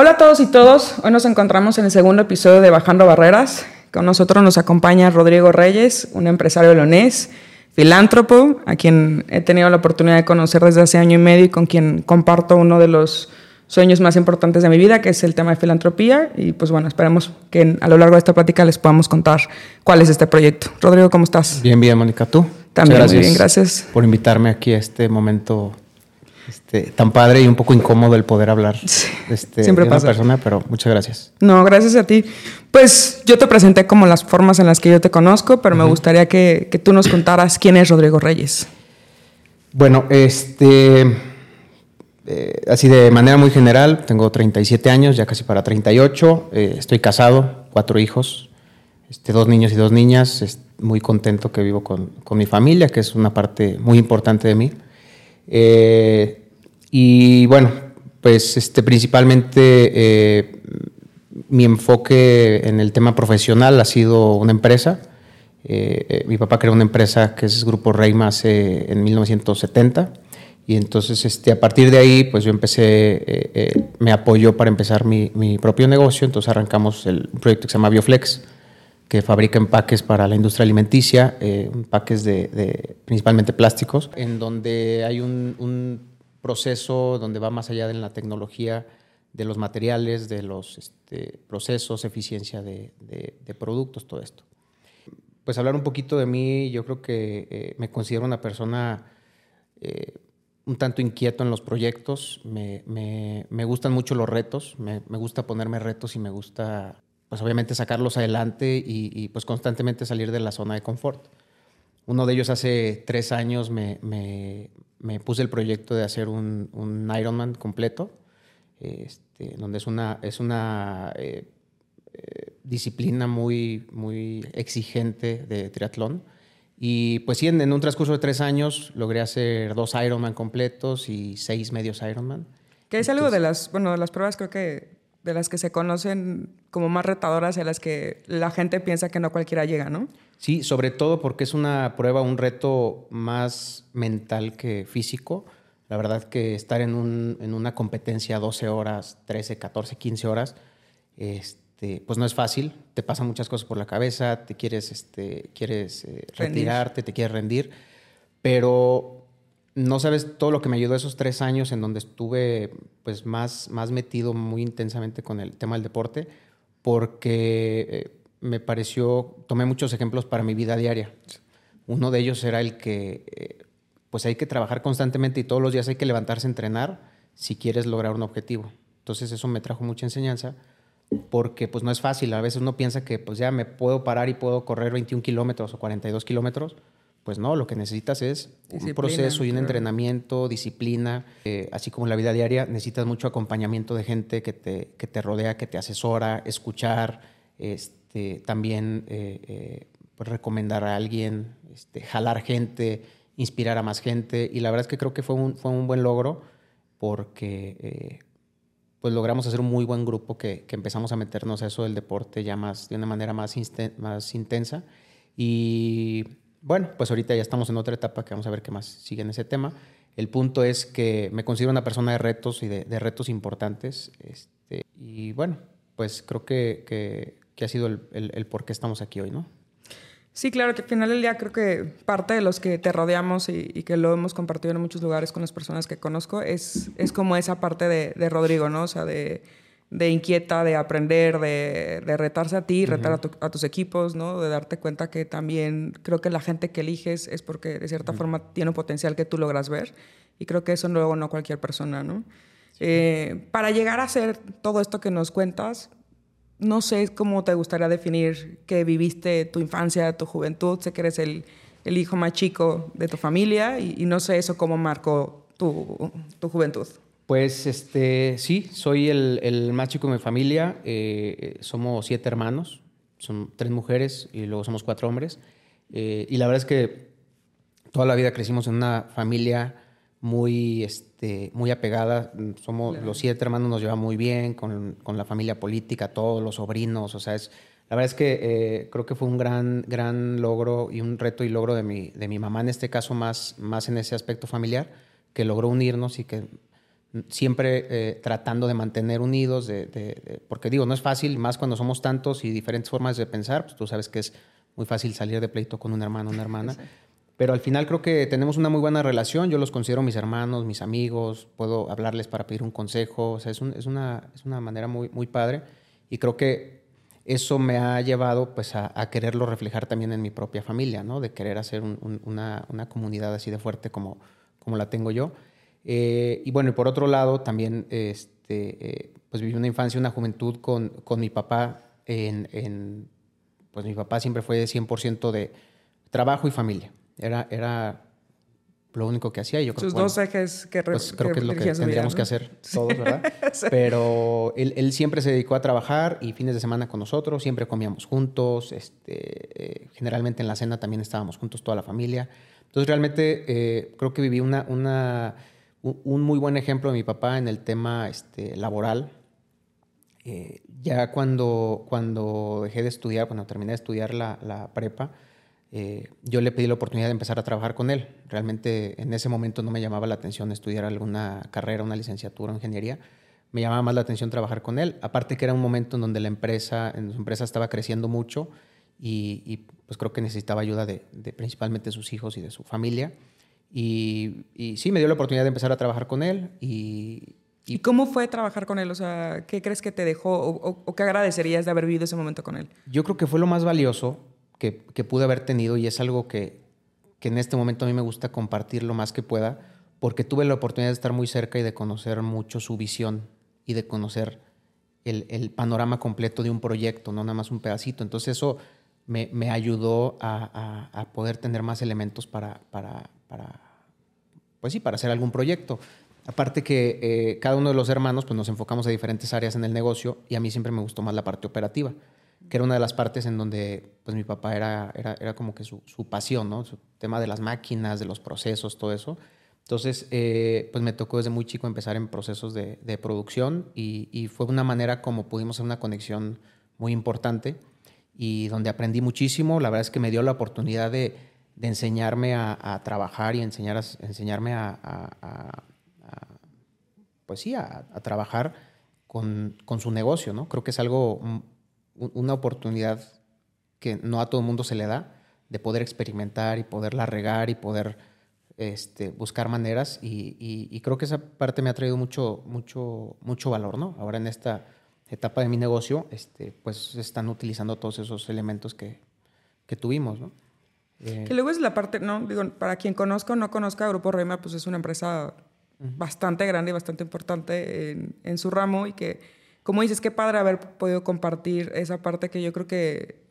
Hola a todos y todos. Hoy nos encontramos en el segundo episodio de Bajando Barreras. Con nosotros nos acompaña Rodrigo Reyes, un empresario leonés, filántropo, a quien he tenido la oportunidad de conocer desde hace año y medio y con quien comparto uno de los sueños más importantes de mi vida, que es el tema de filantropía. Y pues bueno, esperemos que a lo largo de esta plática les podamos contar cuál es este proyecto. Rodrigo, ¿cómo estás? Bien, bien, Mónica. ¿Tú? También, muy bien, gracias. Por invitarme aquí a este momento este, tan padre y un poco incómodo el poder hablar este, Siempre de pasa. una persona, pero muchas gracias. No, gracias a ti. Pues yo te presenté como las formas en las que yo te conozco, pero me gustaría que, que tú nos contaras quién es Rodrigo Reyes. Bueno, este, eh, así de manera muy general, tengo 37 años, ya casi para 38, eh, estoy casado, cuatro hijos, este, dos niños y dos niñas, muy contento que vivo con, con mi familia, que es una parte muy importante de mí. Eh, y bueno, pues este, principalmente eh, mi enfoque en el tema profesional ha sido una empresa. Eh, eh, mi papá creó una empresa que es Grupo Reima hace, en 1970. Y entonces este, a partir de ahí, pues yo empecé, me apoyó para empezar mi, mi propio negocio. Entonces arrancamos el, proyecto que se llama Bioflex, que fabrica empaques para la industria alimenticia, eh, empaques de, de principalmente plásticos, en donde hay un, proceso donde va más allá de la tecnología de los materiales, de los este, procesos, eficiencia de, productos, todo esto. Pues hablar un poquito de mí, yo creo que eh, me considero una persona eh, un tanto inquieto en los proyectos, me, gustan mucho los retos, me, gusta ponerme retos y me gusta, pues obviamente sacarlos adelante y, y, pues constantemente salir de la zona de confort. Uno de ellos hace tres años me, me, me puse el proyecto de hacer un, un Ironman completo, este, donde es una, es una eh, eh, disciplina muy, muy exigente de triatlón. Y pues sí, en, en, un transcurso de tres años logré hacer dos Ironman completos y seis medios Ironman. Que es algo de las, bueno, de las pruebas creo que de las que se conocen como más retadoras a las que la gente piensa que no cualquiera llega, ¿no? Sí, sobre todo porque es una prueba, un reto más mental que físico. La verdad que estar en, un, en una competencia 12 horas, 13, 14, 15 horas, este, pues no es fácil. Te pasan muchas cosas por la cabeza, te quieres, este, quieres eh, retirarte, te quieres rendir, pero no sabes todo lo que me ayudó esos tres años en donde estuve pues más, más metido muy intensamente con el tema del deporte, porque eh, me pareció, tomé muchos ejemplos para mi vida diaria. Uno de ellos era el que eh, pues hay que trabajar constantemente y todos los días hay que levantarse a entrenar si quieres lograr un objetivo. Entonces eso me trajo mucha enseñanza porque pues no es fácil. A veces uno piensa que pues ya me puedo parar y puedo correr 21 kilómetros o 42 kilómetros. Pues no, lo que necesitas es disciplina, un proceso y un claro. entrenamiento, disciplina. Eh, así como en la vida diaria, necesitas mucho acompañamiento de gente que te, que te rodea, que te asesora, escuchar, este, también eh, eh, pues recomendar a alguien, este, jalar gente, inspirar a más gente. Y la verdad es que creo que fue un, fue un buen logro porque pues logramos hacer un muy buen grupo que, que, empezamos a meternos a eso del deporte ya más, de una manera más, más intensa. Y bueno, pues ahorita ya estamos en otra etapa que vamos a ver qué más sigue en ese tema. El punto es que me considero una persona de retos y de, retos importantes. Este, y bueno, pues creo que, que, ha sido el, el, el por qué estamos aquí hoy, ¿no? Sí, claro, que al final del día creo que parte de los que te rodeamos y, y, que lo hemos compartido en muchos lugares con las personas que conozco es, es como esa parte de, de Rodrigo, ¿no? O sea, de, de inquieta, de aprender, de, de, retarse a ti, retar uh -huh. a, tu, a, tus equipos, ¿no? De darte cuenta que también creo que la gente que eliges es porque de cierta uh -huh. forma tiene un potencial que tú logras ver y creo que eso luego no cualquier persona, ¿no? Sí. Eh, para llegar a hacer todo esto que nos cuentas, no sé cómo te gustaría definir que viviste tu infancia, tu juventud. Sé que eres el, el hijo más chico de tu familia y, y no sé eso cómo marcó tu, tu, juventud. Pues este, sí, soy el, el más chico de mi familia. Eh, somos siete hermanos, son tres mujeres y luego somos cuatro hombres. Eh, y la verdad es que toda la vida crecimos en una familia muy, este, muy apegada. Somos claro. los siete hermanos, nos llevamos muy bien con, con, la familia política, todos los sobrinos. O sea, es, la verdad es que eh, creo que fue un gran, gran logro y un reto y logro de mi, de mi mamá, en este caso más, más en ese aspecto familiar, que logró unirnos y que siempre eh, tratando de mantener unidos, de, porque digo, no es fácil, más cuando somos tantos y diferentes formas de pensar, pues tú sabes que es muy fácil salir de pleito con un hermano o una hermana. Pero al final creo que tenemos una muy buena relación. Yo los considero mis hermanos, mis amigos. Puedo hablarles para pedir un consejo. O sea, es, es, una, es una manera muy, muy padre. Y creo que eso me ha llevado pues, a, quererlo reflejar también en mi propia familia, ¿no? De querer hacer una, una, comunidad así de fuerte como, como la tengo yo. Eh, y bueno, y por otro lado, también este, eh, pues viví una infancia, una juventud con, con mi papá. En, en, pues mi papá siempre fue 100% de trabajo y familia. Era, era lo único que hacía. Yo creo, Sus dos ejes que pues creo que es lo que tendríamos que hacer todos, ¿verdad? Pero él, él, siempre se dedicó a trabajar y fines de semana con nosotros, siempre comíamos juntos, este, eh, generalmente en la cena también estábamos juntos toda la familia. Entonces realmente eh, creo que viví una, una, un muy buen ejemplo de mi papá en el tema este, laboral. Eh, ya cuando, cuando dejé de estudiar, cuando terminé de estudiar la, la prepa, eh, yo le pedí la oportunidad de empezar a trabajar con él. Realmente en ese momento no me llamaba la atención estudiar alguna carrera, una licenciatura en ingeniería. Me llamaba más la atención trabajar con él. Aparte que era un momento en donde la empresa, en su empresa estaba creciendo mucho y, pues creo que necesitaba ayuda de, principalmente de sus hijos y de su familia. Y, sí, me dio la oportunidad de empezar a trabajar con él y, y, cómo fue trabajar con él? O sea, ¿qué crees que te dejó o, o, qué agradecerías de haber vivido ese momento con él? Yo creo que fue lo más valioso que, pude haber tenido y es algo que, en este momento a mí me gusta compartir lo más que pueda, porque tuve la oportunidad de estar muy cerca y de conocer mucho su visión y de conocer el, panorama completo de un proyecto, no nada más un pedacito. Entonces eso me, ayudó a, poder tener más elementos para, para, pues sí, para hacer algún proyecto. Aparte que eh, cada uno de los hermanos pues nos enfocamos a diferentes áreas en el negocio y a mí siempre me gustó más la parte operativa que era una de las partes en donde pues mi papá era, era, era como que su, su, pasión, ¿no? Su tema de las máquinas, de los procesos, todo eso. Entonces, eh, pues me tocó desde muy chico empezar en procesos de, de producción y, y, fue una manera como pudimos hacer una conexión muy importante y donde aprendí muchísimo. La verdad es que me dio la oportunidad de, de enseñarme a, trabajar y enseñar enseñarme a, pues sí, a, trabajar con, con, su negocio, ¿no? Creo que es algo una oportunidad que no a todo el mundo se le da de poder experimentar y poderla regar y poder este, buscar maneras y, creo que esa parte me ha traído mucho, mucho, mucho valor, ¿no? Ahora en esta etapa de mi negocio, este, pues están utilizando todos esos elementos que, que tuvimos, ¿no? Eh, que luego es la parte, no, digo, para quien conozca o no conozca, Grupo Rema, pues es una empresa bastante grande y bastante importante en, en su ramo y que como dices, qué padre haber podido compartir esa parte que yo creo que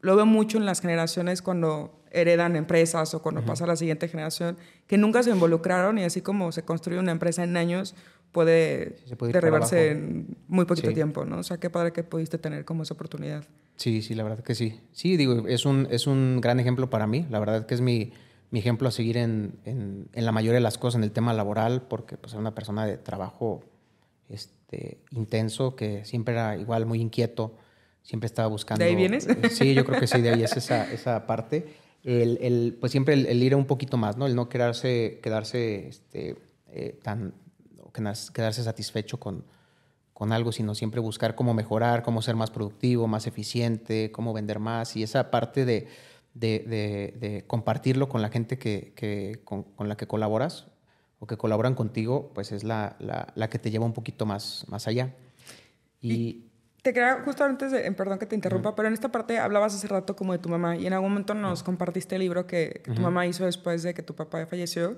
lo veo mucho en las generaciones cuando heredan empresas o cuando pasa a la siguiente generación, que nunca se involucraron y así como se construye una empresa en años, puede, derribarse en muy poquito tiempo, ¿no? O sea, qué padre que pudiste tener como esa oportunidad. Sí, sí, la verdad que sí. Sí, digo, es un, es un gran ejemplo para mí. La verdad que es mi, mi ejemplo a seguir en, en, en, la mayoría de las cosas en el tema laboral, porque pues, es una persona de trabajo este, intenso, que siempre era igual muy inquieto, siempre estaba buscando... ¿De ahí vienes? Sí, yo creo que sí, de ahí es esa, esa parte. El, el, pues siempre el, ir un poquito más, ¿no? El no quedarse, quedarse este, eh, tan... quedarse satisfecho con, con algo, sino siempre buscar cómo mejorar, cómo ser más productivo, más eficiente, cómo vender más. Y esa parte de, de, de, compartirlo con la gente que, que con, con, la que colaboras, o que colaboran contigo, pues es la, la, que te lleva un poquito más, más allá. Y, te quería, justo antes de, perdón que te interrumpa, pero en esta parte hablabas hace rato como de tu mamá y en algún momento nos compartiste el libro que, tu mamá hizo después de que tu papá falleció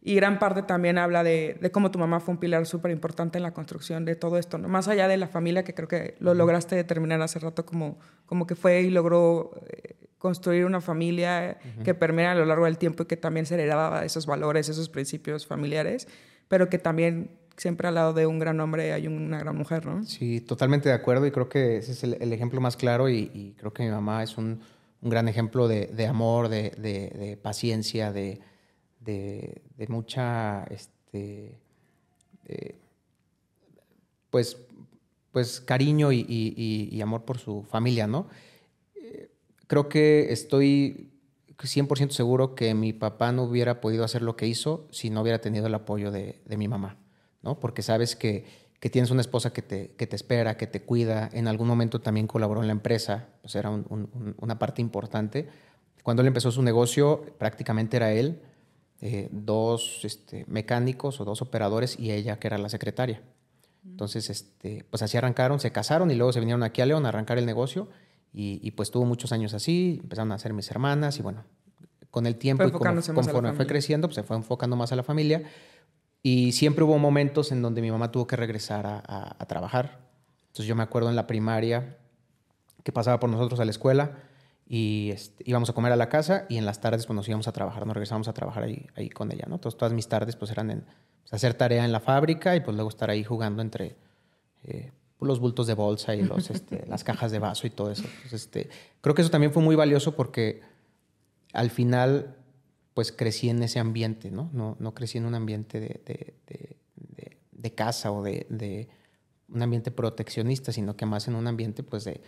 y gran parte también habla de, de cómo tu mamá fue un pilar súper importante en la construcción de todo esto, ¿no? más allá de la familia que creo que lo lograste determinar hace rato como, como que fue y logró eh, construir una familia que permea a lo largo del tiempo y que también se heredaba esos valores, esos principios familiares, pero que también siempre al lado de un gran hombre hay una gran mujer, ¿no? Sí, totalmente de acuerdo y creo que ese es el, ejemplo más claro y, creo que mi mamá es un, gran ejemplo de, amor, de, paciencia, de, mucha, este, pues, pues cariño y, amor por su familia, ¿no? creo que estoy 100% seguro que mi papá no hubiera podido hacer lo que hizo si no hubiera tenido el apoyo de, mi mamá. ¿No? Porque sabes que, que tienes una esposa que te, que te espera, que te cuida. En algún momento también colaboró en la empresa, pues era una parte importante. Cuando él empezó su negocio, prácticamente era él, eh, dos este, mecánicos o dos operadores y ella que era la secretaria. Entonces, este, pues así arrancaron, se casaron y luego se vinieron aquí a León a arrancar el negocio y, pues tuvo muchos años así, empezaron a ser mis hermanas y bueno, con el tiempo y conforme fue creciendo, pues se fue enfocando más a la familia y siempre hubo momentos en donde mi mamá tuvo que regresar a, trabajar. Entonces yo me acuerdo en la primaria que pasaba por nosotros a la escuela y este, íbamos a comer a la casa y en las tardes pues nos íbamos a trabajar, nos regresábamos a trabajar ahí, ahí con ella, ¿no? Entonces todas mis tardes pues eran en pues, hacer tarea en la fábrica y pues luego estar ahí jugando entre eh, los bultos de bolsa y los, este, las cajas de vaso y todo eso. este, creo que eso también fue muy valioso porque al final, pues crecí en ese ambiente, ¿no? No, crecí en un ambiente de, de, casa o de, un ambiente proteccionista, sino que más en un ambiente, pues, de,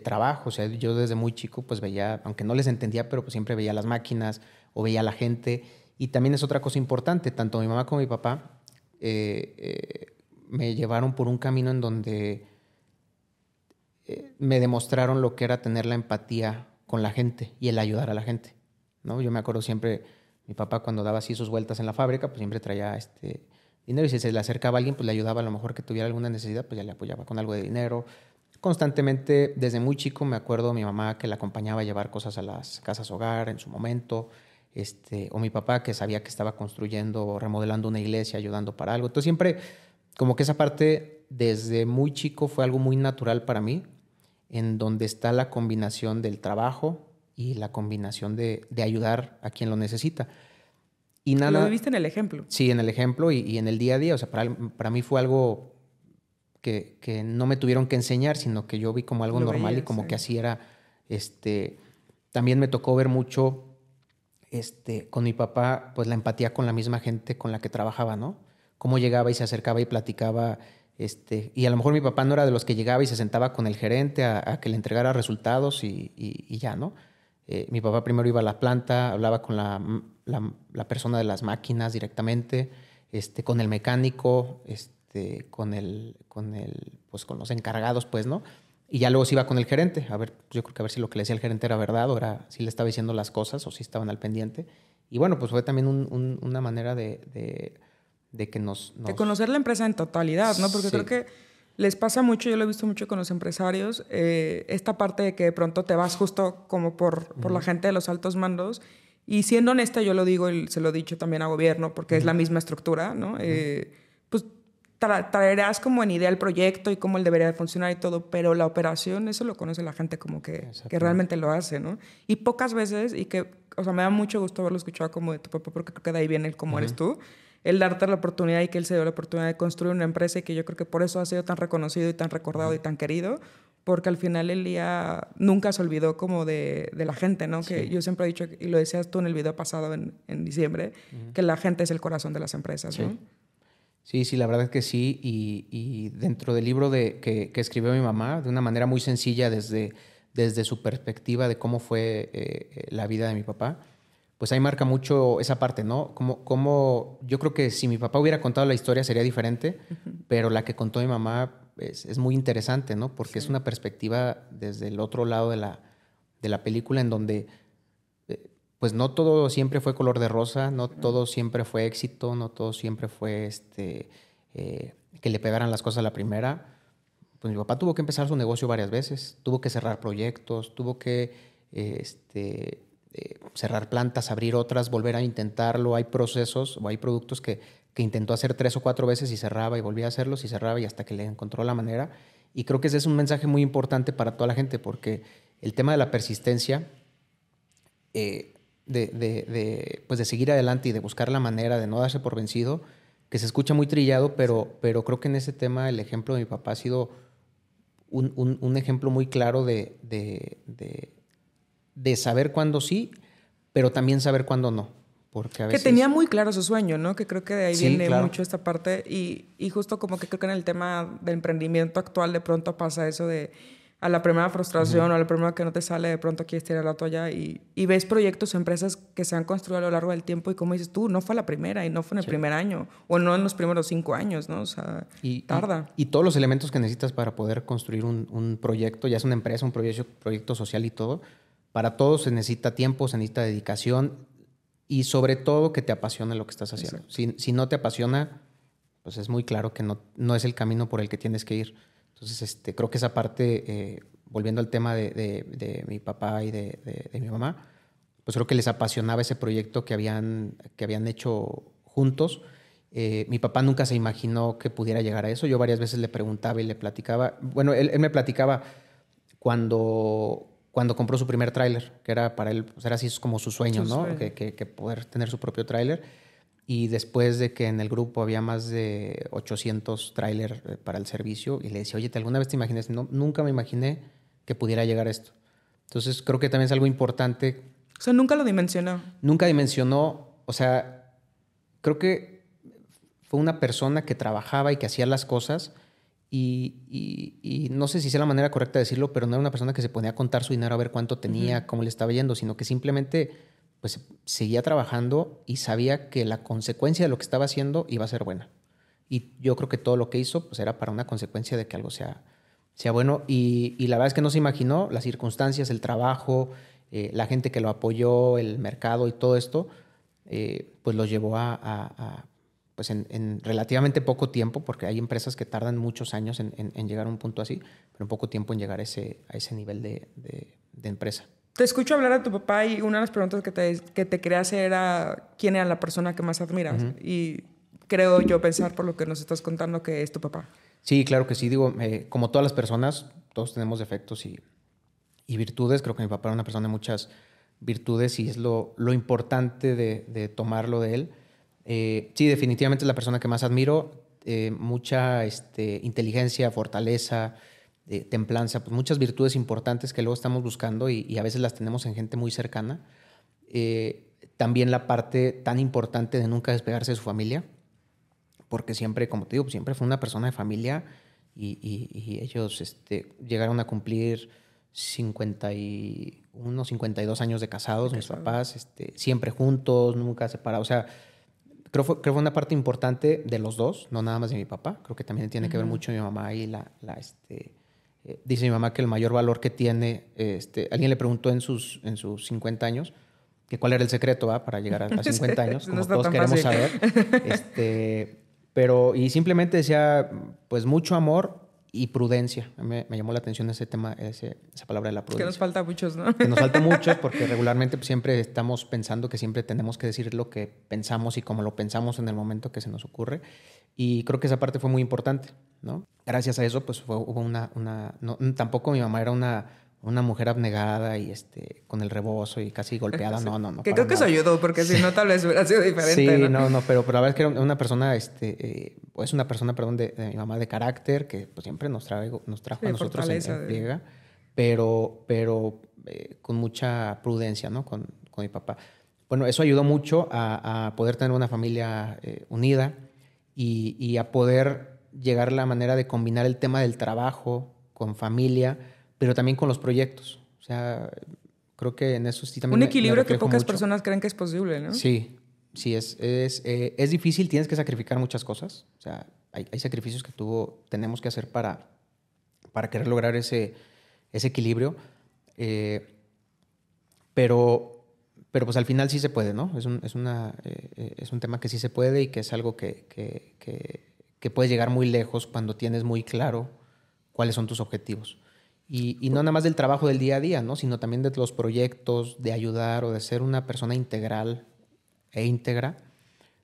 trabajo. O sea, yo desde muy chico, pues veía, aunque no les entendía, pero pues siempre veía las máquinas o veía a la gente. Y también es otra cosa importante, tanto mi mamá como mi papá eh, eh, me llevaron por un camino en donde eh, me demostraron lo que era tener la empatía con la gente y el ayudar a la gente. ¿No? Yo me acuerdo siempre, mi papá cuando daba así sus vueltas en la fábrica, pues siempre traía este dinero y si se le acercaba alguien, pues le ayudaba a lo mejor que tuviera alguna necesidad, pues ya le apoyaba con algo de dinero. Constantemente, desde muy chico, me acuerdo mi mamá que le acompañaba a llevar cosas a las casas hogar en su momento. Este, o mi papá que sabía que estaba construyendo o remodelando una iglesia, ayudando para algo. Entonces siempre como que esa parte desde muy chico fue algo muy natural para mí, en donde está la combinación del trabajo y la combinación de, ayudar a quien lo necesita. Y nada, lo viste en el ejemplo. Sí, en el ejemplo y, en el día a día. O sea, para, mí fue algo que, no me tuvieron que enseñar, sino que yo vi como algo normal y como que así era. Este, también me tocó ver mucho este, con mi papá, pues la empatía con la misma gente con la que trabajaba, ¿no? cómo llegaba y se acercaba y platicaba. Este, y a lo mejor mi papá no era de los que llegaba y se sentaba con el gerente a, que le entregara resultados y, ya, ¿no? Eh, mi papá primero iba a la planta, hablaba con la, la, persona de las máquinas directamente, este, con el mecánico, este, con, el, con, el, pues, con los encargados, pues, ¿no? Y ya luego se iba con el gerente, a ver, yo creo que a ver si lo que le decía el gerente era verdad o era, si le estaba diciendo las cosas o si estaban al pendiente. Y bueno, pues fue también una manera de de que nos, De conocer la empresa en totalidad, ¿no? Porque creo que les pasa mucho, yo lo he visto mucho con los empresarios, eh, esta parte de que de pronto te vas justo como por, por la gente de los altos mandos. Y siendo honesta, yo lo digo y se lo he dicho también a gobierno, porque es la misma estructura, ¿no? Eh, pues traerás como en idea el proyecto y cómo él debería de funcionar y todo, pero la operación, eso lo conoce la gente como que, que realmente lo hace, ¿no? Y pocas veces, y que, o sea, me da mucho gusto haberlo escuchado como de tu papá, porque creo que de ahí viene el cómo eres tú el darte la oportunidad y que él se dio la oportunidad de construir una empresa y que yo creo que por eso ha sido tan reconocido y tan recordado y tan querido, porque al final el día nunca se olvidó como de, la gente, ¿no? Que yo siempre he dicho, y lo decías tú en el video pasado en, diciembre, que la gente es el corazón de las empresas, ¿no? Sí, sí, la verdad es que sí. Y, dentro del libro de, que, escribió mi mamá, de una manera muy sencilla desde, desde su perspectiva de cómo fue eh, la vida de mi papá, pues ahí marca mucho esa parte, ¿no? Como, como yo creo que si mi papá hubiera contado la historia sería diferente, pero la que contó mi mamá es, muy interesante, ¿no? Porque es una perspectiva desde el otro lado de la, de la película en donde eh, pues no todo siempre fue color de rosa, no todo siempre fue éxito, no todo siempre fue este, eh, que le pegaran las cosas a la primera. Pues mi papá tuvo que empezar su negocio varias veces, tuvo que cerrar proyectos, tuvo que este, eh, cerrar plantas, abrir otras, volver a intentarlo. Hay procesos o hay productos que, que, intentó hacer tres o cuatro veces y cerraba y volvía a hacerlos y cerraba y hasta que le encontró la manera. Y creo que ese es un mensaje muy importante para toda la gente porque el tema de la persistencia, eh, de, de, pues de seguir adelante y de buscar la manera de no darse por vencido, que se escucha muy trillado, pero, pero creo que en ese tema el ejemplo de mi papá ha sido un, un, un ejemplo muy claro de, de saber cuándo sí, pero también saber cuándo no. Porque a veces... Que tenía muy claro su sueño, ¿no? Que creo que de ahí viene mucho esta parte. Y, y, justo como que creo que en el tema del emprendimiento actual de pronto pasa eso de, a la primera frustración o a la primera que no te sale, de pronto quieres tirar la toalla y, y, ves proyectos o empresas que se han construido a lo largo del tiempo y como dices tú, no fue la primera y no fue en el primer año o no en los primeros cinco años, ¿no? O sea, y, tarda. Y, todos los elementos que necesitas para poder construir un, un proyecto, ya es una empresa, un proyecto, proyecto social y todo, para todo se necesita tiempo, se necesita dedicación y sobre todo que te apasione lo que estás haciendo. Si, si, no te apasiona, pues es muy claro que no, no es el camino por el que tienes que ir. Entonces, este, creo que esa parte, eh, volviendo al tema de, de, mi papá y de, de, mi mamá, pues creo que les apasionaba ese proyecto que habían, que habían hecho juntos. Eh, mi papá nunca se imaginó que pudiera llegar a eso. Yo varias veces le preguntaba y le platicaba. Bueno, él, él me platicaba cuando, cuando compró su primer tráiler, que era para él, pues era así como su sueño, ¿no? Que, que, que, poder tener su propio tráiler. Y después de que en el grupo había más de 800 tráiler eh, para el servicio, y le decía, oye, ¿te alguna vez te imaginas? No, nunca me imaginé que pudiera llegar a esto. Entonces creo que también es algo importante. O sea, nunca lo dimensionó. Nunca dimensionó, o sea, creo que fue una persona que trabajaba y que hacía las cosas y, no sé si sea la manera correcta de decirlo, pero no era una persona que se ponía a contar su dinero a ver cuánto tenía, cómo le estaba yendo, sino que simplemente pues seguía trabajando y sabía que la consecuencia de lo que estaba haciendo iba a ser buena. Y yo creo que todo lo que hizo pues era para una consecuencia de que algo sea, sea bueno. Y, la verdad es que no se imaginó las circunstancias, el trabajo, eh, la gente que lo apoyó, el mercado y todo esto, eh, pues lo llevó a pues en, relativamente poco tiempo, porque hay empresas que tardan muchos años en, llegar a un punto así, pero en poco tiempo en llegar a ese, a ese nivel de, empresa. Te escucho hablar de tu papá y una de las preguntas que te, que te quería hacer era quién era la persona que más admiras. Y creo yo pensar por lo que nos estás contando que es tu papá. Sí, claro que sí. Digo, eh, como todas las personas, todos tenemos defectos y, y, virtudes. Creo que mi papá era una persona de muchas virtudes y es lo, lo importante de, de tomarlo de él eh, sí, definitivamente es la persona que más admiro. Eh, mucha este, inteligencia, fortaleza, eh, templanza, pues muchas virtudes importantes que luego estamos buscando y, a veces las tenemos en gente muy cercana. también la parte tan importante de nunca despegarse de su familia, porque siempre, como te digo, siempre fue una persona de familia y, ellos este, llegaron a cumplir 51, 52 años de casados, mis papás, este, siempre juntos, nunca separados. O sea, Creo, que fue una parte importante de los dos, no nada más de mi papá. Creo que también tiene que ver mucho mi mamá y la, la este, eh, dice mi mamá que el mayor valor que tiene, este, alguien le preguntó en sus, en sus 50 años, que cuál era el secreto ¿va? para llegar a, 50 años, como todos queremos saber. Este, pero, y simplemente decía, pues mucho amor y prudencia. Me, me, llamó la atención ese tema, ese, esa palabra de la prudencia. Que nos falta muchos, ¿no? Que nos falta muchos porque regularmente pues, siempre estamos pensando que siempre tenemos que decir lo que pensamos y como lo pensamos en el momento que se nos ocurre. Y creo que esa parte fue muy importante, ¿no? Gracias a eso, pues fue, hubo una... una no, tampoco mi mamá era una una mujer abnegada y este con el rebozo y casi golpeada. No, no, no. Que creo que eso ayudó, porque si no, tal vez hubiera sido diferente. Sí, no, no, pero, pero la verdad es que era una persona, este, eh, pues una persona, perdón, de, mi mamá de carácter, que pues, siempre nos, trajo, nos trajo a nosotros en, en pero, pero eh, con mucha prudencia, ¿no? Con, con, mi papá. Bueno, eso ayudó mucho a, a poder tener una familia eh, unida y, y a poder llegar a la manera de combinar el tema del trabajo con familia pero también con los proyectos. O sea, creo que en eso sí también. Un equilibrio que pocas personas creen que es posible, ¿no? Sí, sí, es, es, eh, es difícil, tienes que sacrificar muchas cosas. O sea, hay, hay, sacrificios que tuvo, tenemos que hacer para, para querer lograr ese, ese equilibrio. Eh, pero, pero pues al final sí se puede, ¿no? Es un, es una, eh, es un tema que sí se puede y que es algo que, que, que, que puedes llegar muy lejos cuando tienes muy claro cuáles son tus objetivos. Y, no nada más del trabajo del día a día, ¿no? sino también de los proyectos, de ayudar o de ser una persona integral e íntegra.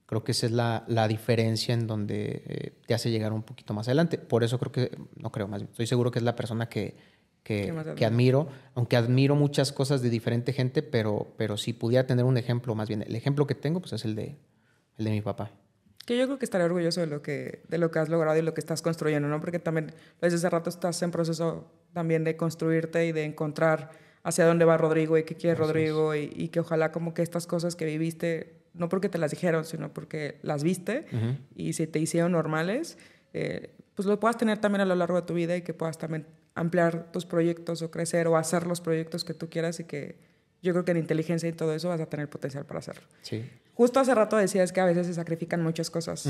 Creo que esa es la, la diferencia en donde eh, te hace llegar un poquito más adelante. Por eso creo que, no creo más estoy seguro que es la persona que, que, que, admiro, aunque admiro muchas cosas de diferente gente, pero, pero si pudiera tener un ejemplo, más bien, el ejemplo que tengo pues es el de, el de mi papá. Que yo creo que estaré orgulloso de lo que, de lo que has logrado y lo que estás construyendo, ¿no? Porque también desde hace rato estás en proceso también de construirte y de encontrar hacia dónde va Rodrigo y qué quiere Rodrigo y, que ojalá como que estas cosas que viviste, no porque te las dijeron, sino porque las viste y se te hicieron normales, eh, pues lo puedas tener también a lo largo de tu vida y que puedas también ampliar tus proyectos o crecer o hacer los proyectos que tú quieras y que yo creo que en inteligencia y todo eso vas a tener potencial para hacerlo. Sí. Justo hace rato decías que a veces se sacrifican muchas cosas.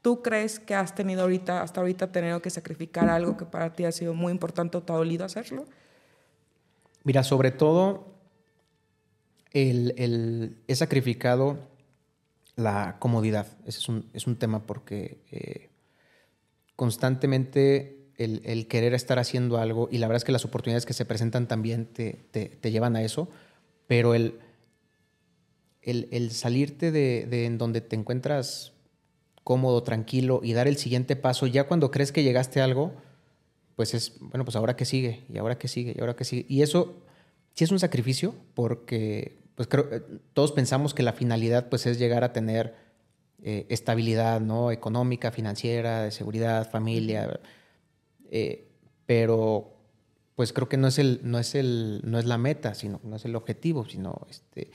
¿Tú crees que has tenido ahorita, hasta ahorita, tenido que sacrificar algo que para ti ha sido muy importante o te ha dolido hacerlo? Mira, sobre todo, el, he sacrificado la comodidad. Ese es un, es un tema porque eh, constantemente el, querer estar haciendo algo, y la verdad es que las oportunidades que se presentan también te, te, llevan a eso, pero el, el, salirte de, de, en donde te encuentras cómodo, tranquilo y dar el siguiente paso, ya cuando crees que llegaste a algo, pues es, bueno, pues ahora que sigue, y ahora que sigue, y ahora que sigue. Y eso sí es un sacrificio, porque pues creo, eh, todos pensamos que la finalidad pues es llegar a tener eh, estabilidad, ¿no? Económica, financiera, de seguridad, familia eh, pero pues creo que no es, el, no, es el, no es la meta, sino no es el objetivo, sino este,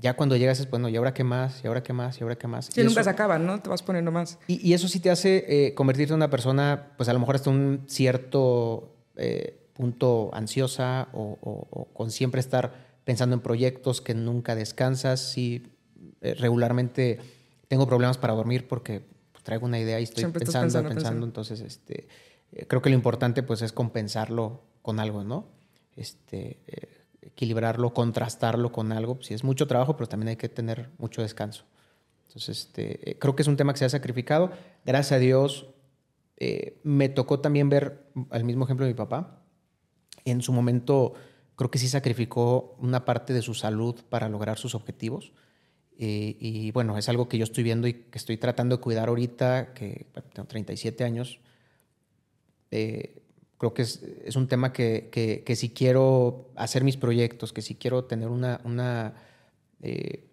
ya cuando llegas es, bueno, ¿y ahora qué más? ¿Y ahora qué más? ¿Y ahora qué más? Sí, nunca se acaba, ¿no? Te vas poniendo más. Y, eso sí te hace eh, convertirte en una persona, pues a lo mejor hasta un cierto eh, punto ansiosa o, con siempre estar pensando en proyectos que nunca descansas. Sí, regularmente tengo problemas para dormir porque pues, traigo una idea y estoy pensando, pensando, pensando, entonces este eh, creo que lo importante pues es compensarlo con algo, ¿no? Este, eh, equilibrarlo, contrastarlo con algo. Si es mucho trabajo, pero también hay que tener mucho descanso. Entonces, este, eh, creo que es un tema que se ha sacrificado. Gracias a Dios, me tocó también ver al mismo ejemplo de mi papá. En su momento, creo que sí sacrificó una parte de su salud para lograr sus objetivos. y bueno, es algo que yo estoy viendo y que estoy tratando de cuidar ahorita, que tengo 37 años eh, creo que es, es un tema que, que, si quiero hacer mis proyectos, que si quiero tener una, una eh,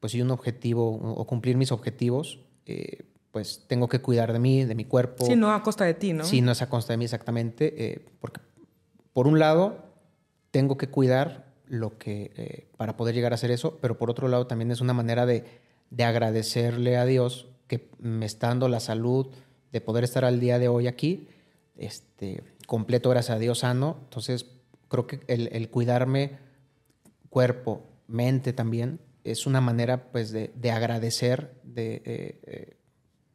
pues sí, un objetivo o cumplir mis objetivos, eh, pues tengo que cuidar de mí, de mi cuerpo. Sí, no a costa de ti, ¿no? Sí, no es a costa de mí exactamente, porque por un lado tengo que cuidar lo que para poder llegar a hacer eso, pero por otro lado también es una manera de, de agradecerle a Dios que me está dando la salud de poder estar al día de hoy aquí este, completo, gracias a Dios, sano. Entonces, creo que el, cuidarme cuerpo, mente también, es una manera pues de, agradecer de, eh, eh,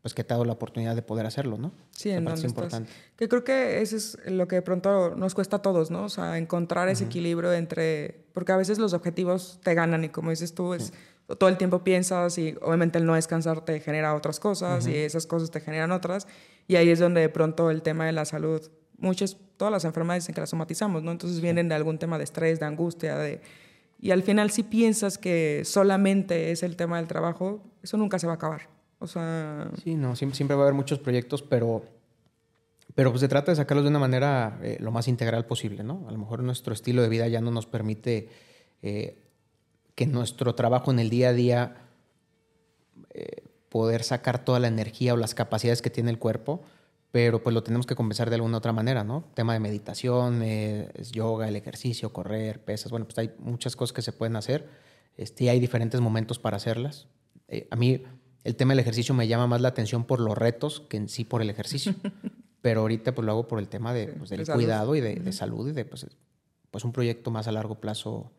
pues que te ha dado la oportunidad de poder hacerlo, ¿no? Sí, en es importante. Que creo que eso es lo que de pronto nos cuesta a todos, ¿no? O sea, encontrar ese equilibrio entre... Porque a veces los objetivos te ganan y como dices tú, es... Todo el tiempo piensas y obviamente el no descansar te genera otras cosas y esas cosas te generan otras. Y ahí es donde de pronto el tema de la salud, muchas, todas las enfermedades dicen que las somatizamos, ¿no? Entonces vienen de algún tema de estrés, de angustia, de... Y al final si piensas que solamente es el tema del trabajo, eso nunca se va a acabar. O sea... Sí, no, siempre, va a haber muchos proyectos, pero, pero pues se trata de sacarlos de una manera eh, lo más integral posible, ¿no? A lo mejor nuestro estilo de vida ya no nos permite eh, que nuestro trabajo en el día a día eh, poder sacar toda la energía o las capacidades que tiene el cuerpo, pero pues lo tenemos que compensar de alguna otra manera, ¿no? Tema de meditación, eh, yoga, el ejercicio, correr, pesas, bueno, pues hay muchas cosas que se pueden hacer este, y hay diferentes momentos para hacerlas. Eh, a mí el tema del ejercicio me llama más la atención por los retos que en sí por el ejercicio, pero ahorita pues lo hago por el tema de, pues, del cuidado y de, salud y de pues, pues un proyecto más a largo plazo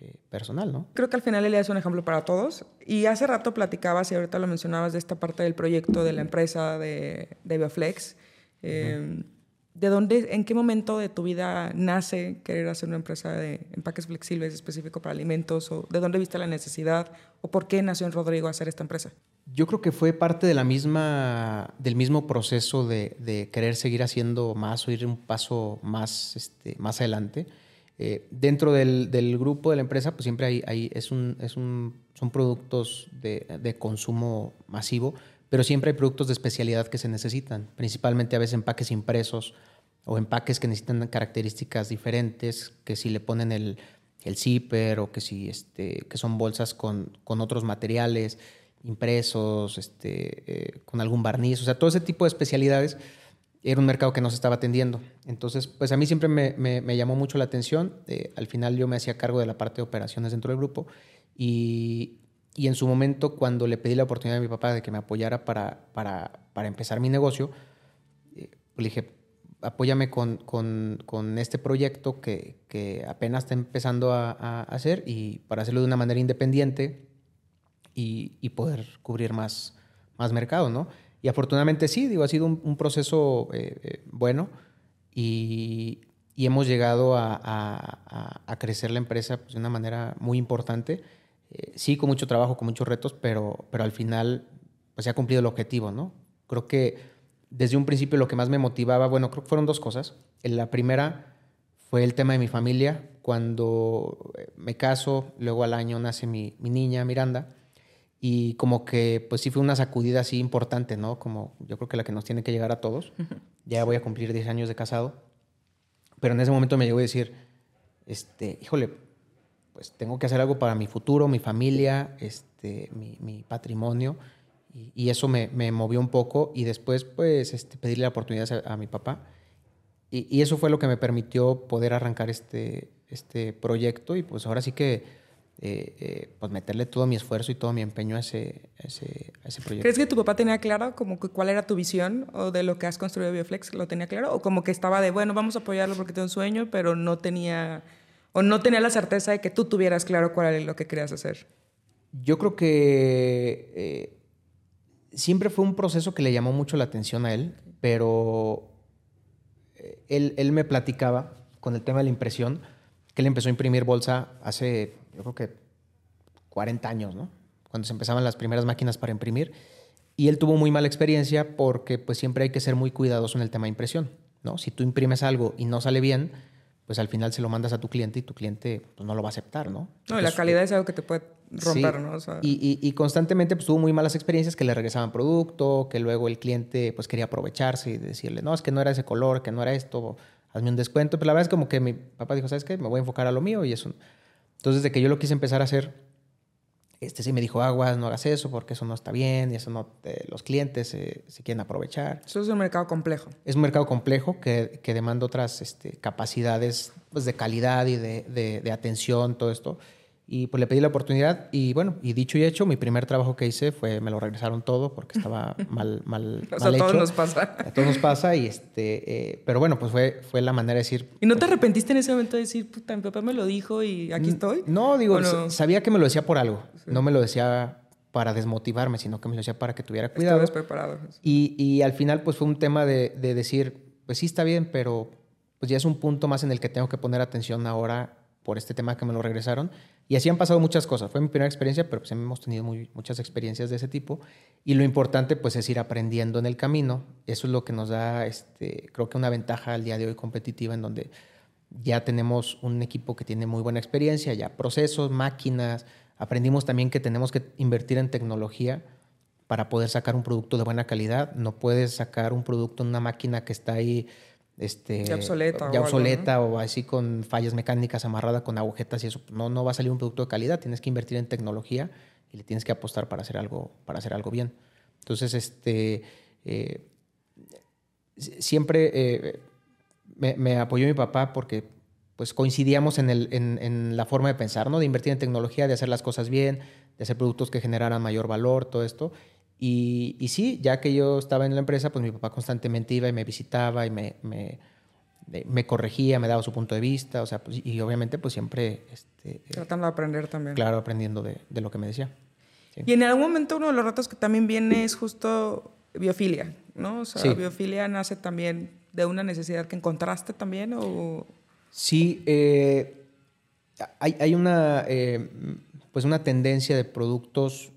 eh, personal, ¿no? Creo que al final Elia es un ejemplo para todos. Y hace rato platicabas y ahorita lo mencionabas de esta parte del proyecto de la empresa de, de Bioflex. Eh, ¿De dónde, en qué momento de tu vida nace querer hacer una empresa de empaques flexibles específico para alimentos? ¿O de dónde viste la necesidad? ¿O por qué nació en Rodrigo hacer esta empresa? Yo creo que fue parte de la misma, del mismo proceso de, de querer seguir haciendo más o ir un paso más, este, más adelante. Eh, dentro del, grupo de la empresa, pues siempre hay, es un, es un, son productos de, consumo masivo, pero siempre hay productos de especialidad que se necesitan, principalmente a veces empaques impresos o empaques que necesitan características diferentes, que si le ponen el, el zipper o que si este, que son bolsas con, con otros materiales impresos, este, eh, con algún barniz, o sea, todo ese tipo de especialidades era un mercado que no se estaba atendiendo. Entonces, pues a mí siempre me, llamó mucho la atención. Eh, al final yo me hacía cargo de la parte de operaciones dentro del grupo y, en su momento cuando le pedí la oportunidad a mi papá de que me apoyara para, para, empezar mi negocio, eh, le dije, apóyame con, con, con este proyecto que, que, apenas está empezando a, hacer y para hacerlo de una manera independiente y, y poder cubrir más, más mercado, ¿no? Y afortunadamente sí, digo, ha sido un, proceso eh, eh, bueno y, hemos llegado a, crecer la empresa pues, de una manera muy importante. Eh, sí, con mucho trabajo, con muchos retos, pero, pero al final pues, se ha cumplido el objetivo, ¿no? Creo que desde un principio lo que más me motivaba, bueno, creo que fueron dos cosas. La primera fue el tema de mi familia. Cuando me caso, luego al año nace mi niña, Miranda y como que, pues sí fue una sacudida así importante, ¿no? Como yo creo que la que nos tiene que llegar a todos. Ya voy a cumplir 10 años de casado. Pero en ese momento me llegó a decir, este, híjole, pues tengo que hacer algo para mi futuro, mi familia, este, mi, mi patrimonio. Y, y eso me, me, movió un poco. Y después, pues, este, pedirle la oportunidad a, a mi papá. Y, y, eso fue lo que me permitió poder arrancar este, este proyecto. Y pues ahora sí que eh, eh, pues meterle todo mi esfuerzo y todo mi empeño a ese, ese, ese, proyecto. ¿Crees que tu papá tenía claro como que cuál era tu visión o de lo que has construido Bioflex? ¿Lo tenía claro? ¿O como que estaba de, bueno, vamos a apoyarlo porque tengo un sueño, pero no tenía, o no tenía la certeza de que tú tuvieras claro cuál era lo que querías hacer? Yo creo que eh, siempre fue un proceso que le llamó mucho la atención a él, pero él, él me platicaba con el tema de la impresión que él empezó a imprimir bolsa hace, yo creo que 40 años, ¿no? Cuando se empezaban las primeras máquinas para imprimir. Y él tuvo muy mala experiencia porque pues siempre hay que ser muy cuidadoso en el tema de impresión, ¿no? Si tú imprimes algo y no sale bien, pues al final se lo mandas a tu cliente y tu cliente pues, no lo va a aceptar, ¿no? No, y la calidad es algo que te puede romper, sí. ¿no? O sea... y, y, y, constantemente pues, tuvo muy malas experiencias que le regresaban producto, que luego el cliente pues quería aprovecharse y decirle, no, es que no era ese color, que no era esto, hazme un descuento. Pero la verdad es como que mi papá dijo, ¿sabes qué? Me voy a enfocar a lo mío y eso. Entonces, de que yo lo quise empezar a hacer, este sí me dijo, aguas, no hagas eso porque eso no está bien y eso no, te, los clientes se, se, quieren aprovechar. Eso es un mercado complejo. Es un mercado complejo que, que demanda otras este, capacidades pues, de calidad y de, de, de atención, todo esto. Y pues le pedí la oportunidad y bueno, y dicho y hecho, mi primer trabajo que hice fue, me lo regresaron todo porque estaba mal, mal, o sea, mal a todos hecho. nos pasa. A todos nos pasa y este, eh, pero bueno, pues fue, fue la manera de decir. ¿Y no te arrepentiste en ese momento de decir, puta, mi papá me lo dijo y aquí estoy? No, digo, no? sabía que me lo decía por algo, sí. no me lo decía para desmotivarme, sino que me lo decía para que tuviera cuidado. Estabas preparado. Y, y al final pues fue un tema de, de decir, pues sí está bien, pero pues ya es un punto más en el que tengo que poner atención ahora por este tema que me lo regresaron. Y así han pasado muchas cosas. Fue mi primera experiencia, pero pues hemos tenido muchas experiencias de ese tipo. Y lo importante pues es ir aprendiendo en el camino. Eso es lo que nos da, este, creo que una ventaja al día de hoy competitiva en donde ya tenemos un equipo que tiene muy buena experiencia, ya procesos, máquinas. Aprendimos también que tenemos que invertir en tecnología para poder sacar un producto de buena calidad. No puedes sacar un producto en una máquina que está ahí este, ya obsoleta, ya o, obsoleta algo, ¿no? o así con fallas mecánicas amarrada con agujetas y eso no, no va a salir un producto de calidad. Tienes que invertir en tecnología y le tienes que apostar para hacer algo para hacer algo bien. Entonces este eh, siempre eh, me, me, apoyó mi papá porque pues coincidíamos en, el, en, en, la forma de pensar no de invertir en tecnología de hacer las cosas bien de hacer productos que generaran mayor valor todo esto y, y, sí, ya que yo estaba en la empresa, pues mi papá constantemente iba y me visitaba y me, me, me corregía, me daba su punto de vista, o sea, pues, y obviamente pues siempre... Este, Tratando de aprender también. Claro, aprendiendo de, de lo que me decía. Sí. Y en algún momento uno de los retos que también viene es justo biofilia, ¿no? O sea, sí. biofilia nace también de una necesidad que encontraste también o... Sí, eh, hay, hay, una, eh, pues una tendencia de productos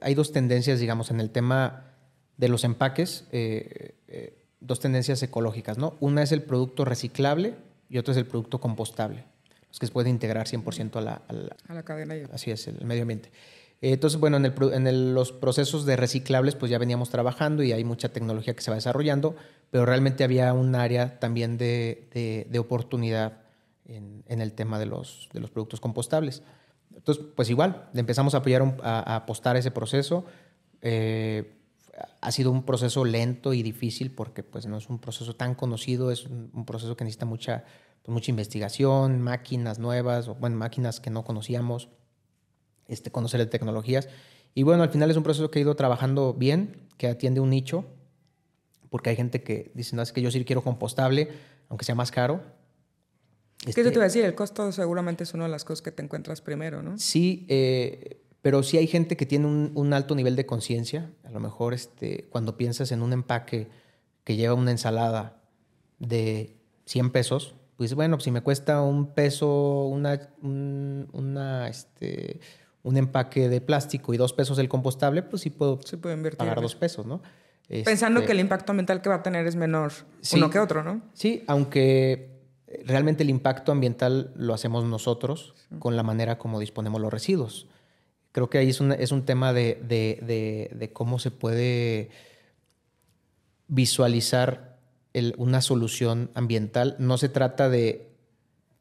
hay dos tendencias, digamos, en el tema de los empaques, eh, eh, dos tendencias ecológicas, ¿no? Una es el producto reciclable y otra es el producto compostable, los que se pueden integrar 100% a la, a la, a la cadena. Así es, el medio ambiente. Eh, entonces, bueno, en, el, en el, los procesos de reciclables, pues ya veníamos trabajando y hay mucha tecnología que se va desarrollando, pero realmente había un área también de, de, de oportunidad en, en, el tema de los, de los productos compostables. Entonces, pues igual, empezamos a apoyar, a, apostar ese proceso. Eh, ha sido un proceso lento y difícil porque pues no es un proceso tan conocido, es un, un proceso que necesita mucha, pues, mucha investigación, máquinas nuevas, o bueno, máquinas que no conocíamos, este, conocer de tecnologías. Y bueno, al final es un proceso que ha ido trabajando bien, que atiende un nicho, porque hay gente que dice, no, es que yo sí quiero compostable, aunque sea más caro. ¿Qué te iba a decir? El costo seguramente es una de las cosas que te encuentras primero, ¿no? Sí, eh, pero sí hay gente que tiene un, alto nivel de conciencia. A lo mejor este, cuando piensas en un empaque que lleva una ensalada de 100 pesos, pues bueno, si me cuesta un peso una, un, una, este, un empaque de plástico y dos pesos el compostable, pues sí puedo, pagar dos pesos, ¿no? Pensando este que el impacto ambiental que va a tener es menor uno que otro, ¿no? Sí, aunque realmente el impacto ambiental lo hacemos nosotros con la manera como disponemos los residuos. Creo que ahí es un, es un tema de, de, de, cómo se puede visualizar una solución ambiental. No se trata de,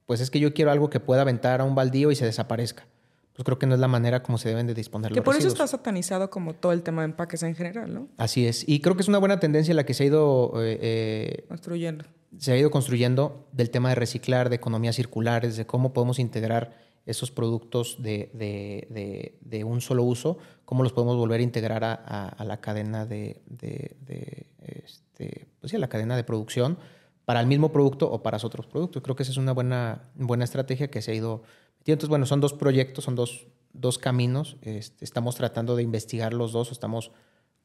pues es que yo quiero algo que pueda aventar a un baldío y se desaparezca pues creo que no es la manera como se deben de disponer que por eso está satanizado como todo el tema de empaques en general, ¿no? Así es. Y creo que es una buena tendencia la que se ha ido... Eh, eh, construyendo. Se ha ido construyendo del tema de reciclar, de economía circular, de cómo podemos integrar esos productos de, de, de, un solo uso, cómo los podemos volver a integrar a, la cadena de, este, pues sí, a la cadena de producción para el mismo producto o para otros productos. Creo que esa es una buena, buena estrategia que se ha ido entonces, bueno, son dos proyectos, son dos, dos caminos. Este, estamos tratando de investigar los dos, estamos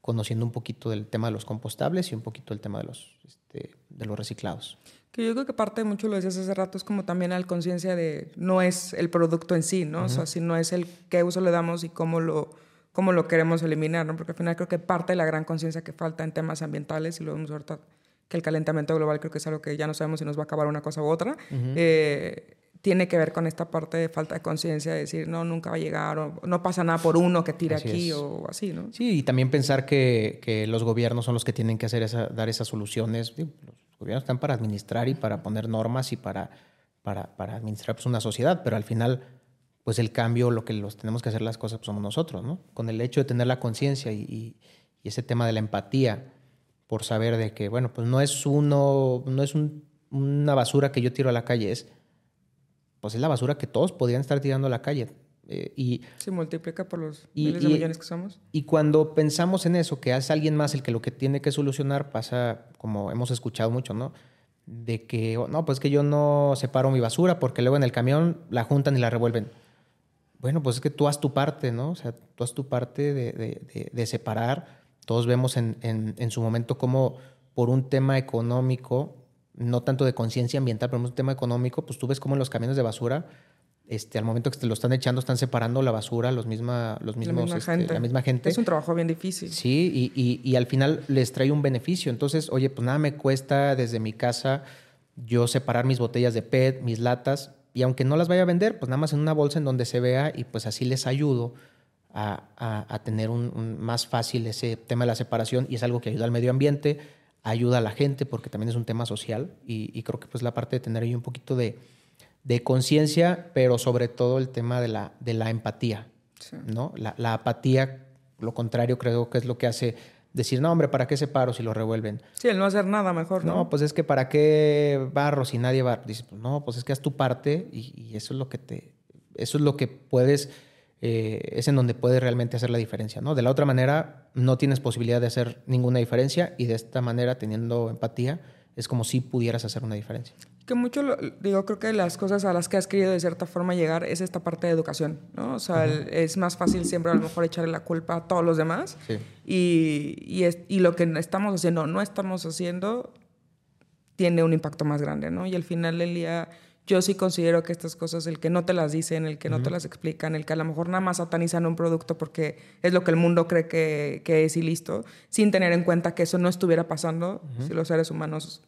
conociendo un poquito del tema de los compostables y un poquito del tema de los, este, de los reciclados. Que yo creo que parte de mucho, lo decías hace rato, es como también la conciencia de no es el producto en sí, ¿no? O sea, si no es el qué uso le damos y cómo lo, cómo lo queremos eliminar, ¿no? Porque al final creo que parte de la gran conciencia que falta en temas ambientales, y lo vemos ahorita, que el calentamiento global creo que es algo que ya no sabemos si nos va a acabar una cosa u otra, tiene que ver con esta parte de falta de conciencia, de decir, no, nunca va a llegar, o no pasa nada por uno que tire aquí, o así, ¿no? Sí, y también pensar que, que, los gobiernos son los que tienen que hacer esa, dar esas soluciones. Los gobiernos están para administrar y para poner normas y para, para, para administrar pues, una sociedad, pero al final, pues el cambio, lo que los tenemos que hacer las cosas pues, somos nosotros, ¿no? Con el hecho de tener la conciencia y, y, y, ese tema de la empatía, por saber de que, bueno, pues no es uno, no es un, una basura que yo tiro a la calle, es pues es la basura que todos podrían estar tirando a la calle. Eh, y, Se multiplica por los miles de millones que somos. Y cuando pensamos en eso, que es alguien más el que lo que tiene que solucionar, pasa como hemos escuchado mucho, ¿no? De que, oh, no, pues que yo no separo mi basura porque luego en el camión la juntan y la revuelven. Bueno, pues es que tú haz tu parte, ¿no? O sea, tú haz tu parte de, de, de, separar. Todos vemos en, en, en su momento como por un tema económico no tanto de conciencia ambiental, pero un tema económico, pues tú ves cómo en los camiones de basura, este, al momento que te lo están echando, están separando la basura, los misma, los mismos, la misma, este, gente. La misma gente. Es un trabajo bien difícil. Sí, y, y, y, al final les trae un beneficio. Entonces, oye, pues nada me cuesta desde mi casa yo separar mis botellas de PET, mis latas, y aunque no las vaya a vender, pues nada más en una bolsa en donde se vea y pues así les ayudo a, a, tener un, más fácil ese tema de la separación y es algo que ayuda al medio ambiente, ayuda a la gente porque también es un tema social y, creo que pues la parte de tener ahí un poquito de, de conciencia, pero sobre todo el tema de la, de la empatía, ¿no? La, la, apatía, lo contrario creo que es lo que hace decir, no hombre, ¿para qué separo si lo revuelven? Sí, el no hacer nada mejor, ¿no? No, pues es que ¿para qué barro si nadie va? Dice, pues no, pues es que haz tu parte y, y eso es lo que te, eso es lo que puedes eh, es en donde puedes realmente hacer la diferencia. ¿no? De la otra manera, no tienes posibilidad de hacer ninguna diferencia y de esta manera, teniendo empatía, es como si pudieras hacer una diferencia. Que mucho, digo, creo que las cosas a las que has querido de cierta forma llegar es esta parte de educación, ¿no? O sea, es más fácil siempre a lo mejor echarle la culpa a todos los demás. Y, y, es, y lo que estamos haciendo, no estamos haciendo, tiene un impacto más grande, ¿no? Y al final del día yo sí considero que estas cosas, el que no te las dicen, el que no te las explican, el que a lo mejor nada más satanizan un producto porque es lo que el mundo cree que, que es y listo, sin tener en cuenta que eso no estuviera pasando si los seres humanos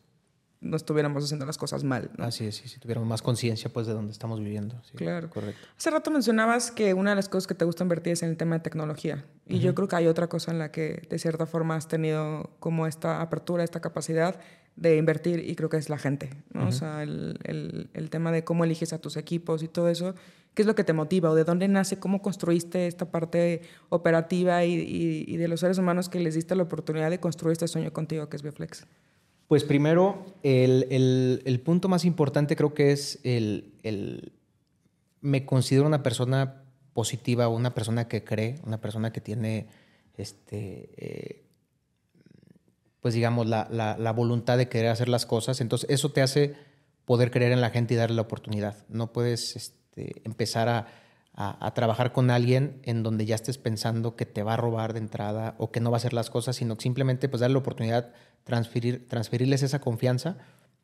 no estuviéramos haciendo las cosas mal. Así es, si tuviéramos más conciencia pues de dónde estamos viviendo. claro. Correcto. Hace rato mencionabas que una de las cosas que te gusta invertir es en el tema de tecnología. Y yo creo que hay otra cosa en la que de cierta forma has tenido como esta apertura, esta capacidad de invertir y creo que es la gente, ¿no? O sea, el, el, el, tema de cómo eliges a tus equipos y todo eso, ¿qué es lo que te motiva o de dónde nace, cómo construiste esta parte operativa y, y, y de los seres humanos que les diste la oportunidad de construir este sueño contigo que es Bioflex? Pues primero, el, el punto más importante creo que es el, me considero una persona positiva, una persona que cree, una persona que tiene este, eh, pues digamos, la, la, voluntad de querer hacer las cosas. Entonces, eso te hace poder creer en la gente y darle la oportunidad. No puedes este, empezar a, a, trabajar con alguien en donde ya estés pensando que te va a robar de entrada o que no va a hacer las cosas, sino simplemente pues darle la oportunidad, transferir, transferirles esa confianza,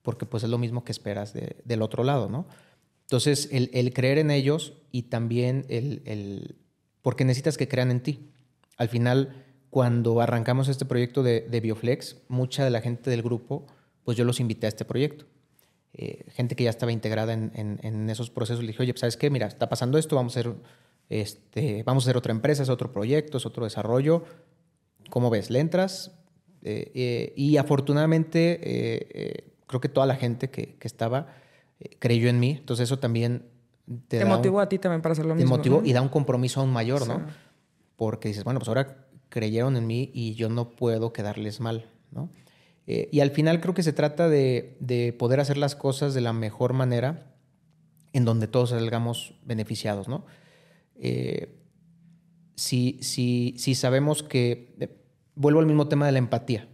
porque pues es lo mismo que esperas del otro lado, ¿no? Entonces, el, el, creer en ellos y también el, el, porque necesitas que crean en ti. Al final, cuando arrancamos este proyecto de, de Bioflex, mucha de la gente del grupo, pues yo los invité a este proyecto. Eh, gente que ya estaba integrada en, en, esos procesos, le dije, oye, ¿sabes qué? Mira, está pasando esto, vamos a hacer, este, vamos a hacer otra empresa, es otro proyecto, es otro desarrollo. ¿Cómo ves? ¿Le entras? Eh, eh, y afortunadamente, creo que toda la gente que, que estaba creyó en mí. Entonces eso también te, motivó a ti también para hacer lo mismo. Te motivó y da un compromiso aún mayor, ¿no? Porque dices, bueno, pues ahora creyeron en mí y yo no puedo quedarles mal, ¿no? Eh, y al final creo que se trata de, poder hacer las cosas de la mejor manera en donde todos salgamos beneficiados, ¿no? Eh, si, si, sabemos que... Eh, vuelvo al mismo tema de la empatía.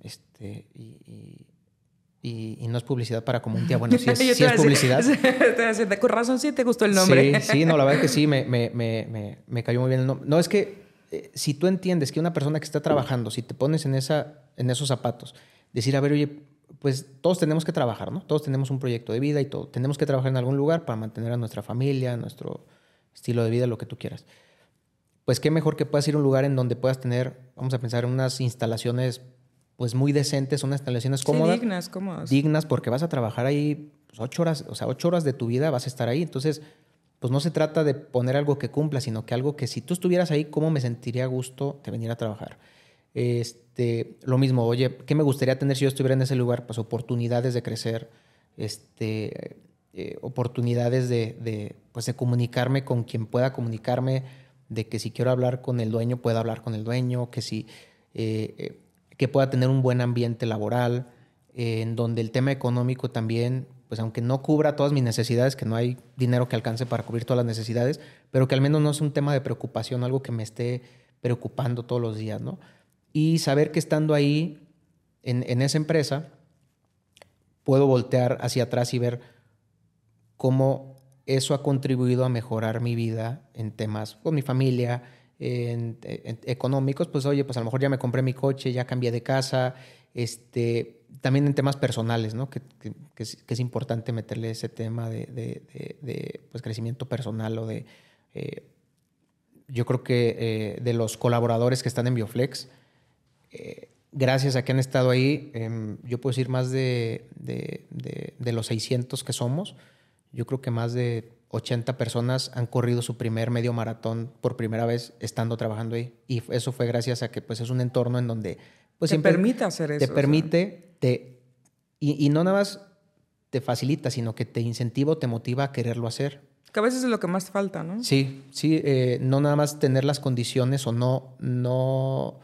Este, y, no es publicidad para Comunidad. Bueno, sí es, sí es publicidad. Con razón sí te gustó el nombre. Sí, sí, no, la verdad es que sí, me, me, me, me cayó muy bien el nombre. No, es que eh, si tú entiendes que una persona que está trabajando, si te pones en, esa, en esos zapatos, decir, a ver, oye, pues todos tenemos que trabajar, ¿no? Todos tenemos un proyecto de vida y todo. Tenemos que trabajar en algún lugar para mantener a nuestra familia, nuestro estilo de vida, lo que tú quieras. Pues qué mejor que puedas ir a un lugar en donde puedas tener, vamos a pensar, unas instalaciones pues muy decentes, unas instalaciones cómodas. dignas, cómodas. Dignas, porque vas a trabajar ahí pues, ocho horas, o sea, ocho horas de tu vida vas a estar ahí. Entonces, pues no se trata de poner algo que cumpla, sino que algo que si tú estuvieras ahí, ¿cómo me sentiría a gusto de venir a trabajar? Este, lo mismo, oye, ¿qué me gustaría tener si yo estuviera en ese lugar? Pues oportunidades de crecer, este, eh, oportunidades de, pues de comunicarme con quien pueda comunicarme, de que si quiero hablar con el dueño, pueda hablar con el dueño, que si eh, eh, que pueda tener un buen ambiente laboral, en donde el tema económico también pues aunque no cubra todas mis necesidades, que no hay dinero que alcance para cubrir todas las necesidades, pero que al menos no es un tema de preocupación, algo que me esté preocupando todos los días, ¿no? Y saber que estando ahí en, esa empresa, puedo voltear hacia atrás y ver cómo eso ha contribuido a mejorar mi vida en temas con mi familia, en, económicos, pues oye, pues a lo mejor ya me compré mi coche, ya cambié de casa, este, también en temas personales, ¿no? Que, es, importante meterle ese tema de, pues, crecimiento personal o de... Eh, yo creo que eh, de los colaboradores que están en Bioflex, eh, gracias a que han estado ahí, em, yo puedo decir más de, de, los 600 que somos, yo creo que más de 80 personas han corrido su primer medio maratón por primera vez estando trabajando ahí. Y eso fue gracias a que pues, es un entorno en donde pues te permite hacer eso. Te permite, te, y, no nada más te facilita, sino que te incentiva o te motiva a quererlo hacer. Que a veces es lo que más falta, ¿no? Sí, sí, eh, no nada más tener las condiciones o no, no,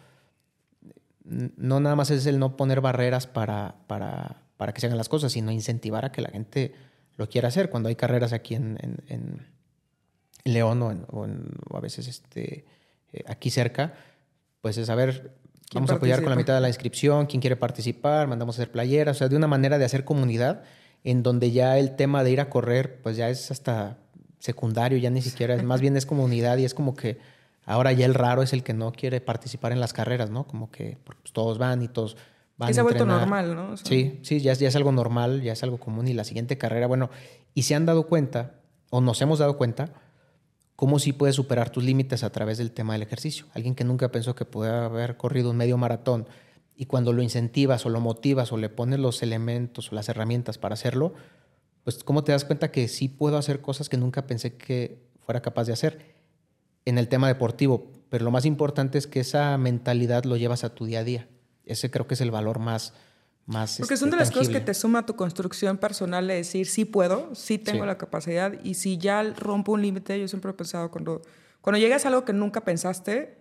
no nada más es el no poner barreras para, para, para que se hagan las cosas, sino incentivar a que la gente lo quiera hacer. Cuando hay carreras aquí en, en, León o, o, a veces este, eh, aquí cerca, pues es saber Vamos a apoyar con la mitad de la inscripción, quién quiere participar, mandamos a hacer playeras, o sea, de una manera de hacer comunidad en donde ya el tema de ir a correr, pues ya es hasta secundario, ya ni siquiera es, más bien es comunidad y es como que ahora ya el raro es el que no quiere participar en las carreras, ¿no? Como que pues, todos van y todos van. Y se ha vuelto normal, ¿no? sí, sí, ya, ya es algo normal, ya es algo común y la siguiente carrera, bueno, y se han dado cuenta, o nos hemos dado cuenta, cómo sí puedes superar tus límites a través del tema del ejercicio. Alguien que nunca pensó que podía haber corrido un medio maratón y cuando lo incentivas o lo motivas o le pones los elementos o las herramientas para hacerlo, pues cómo te das cuenta que sí puedo hacer cosas que nunca pensé que fuera capaz de hacer en el tema deportivo. Pero lo más importante es que esa mentalidad lo llevas a tu día a día. Ese creo que es el valor más, porque son de las cosas que te suma a tu construcción personal de decir, sí puedo, sí tengo la capacidad y si ya rompo un límite, yo siempre he pensado, cuando, cuando llegas a algo que nunca pensaste,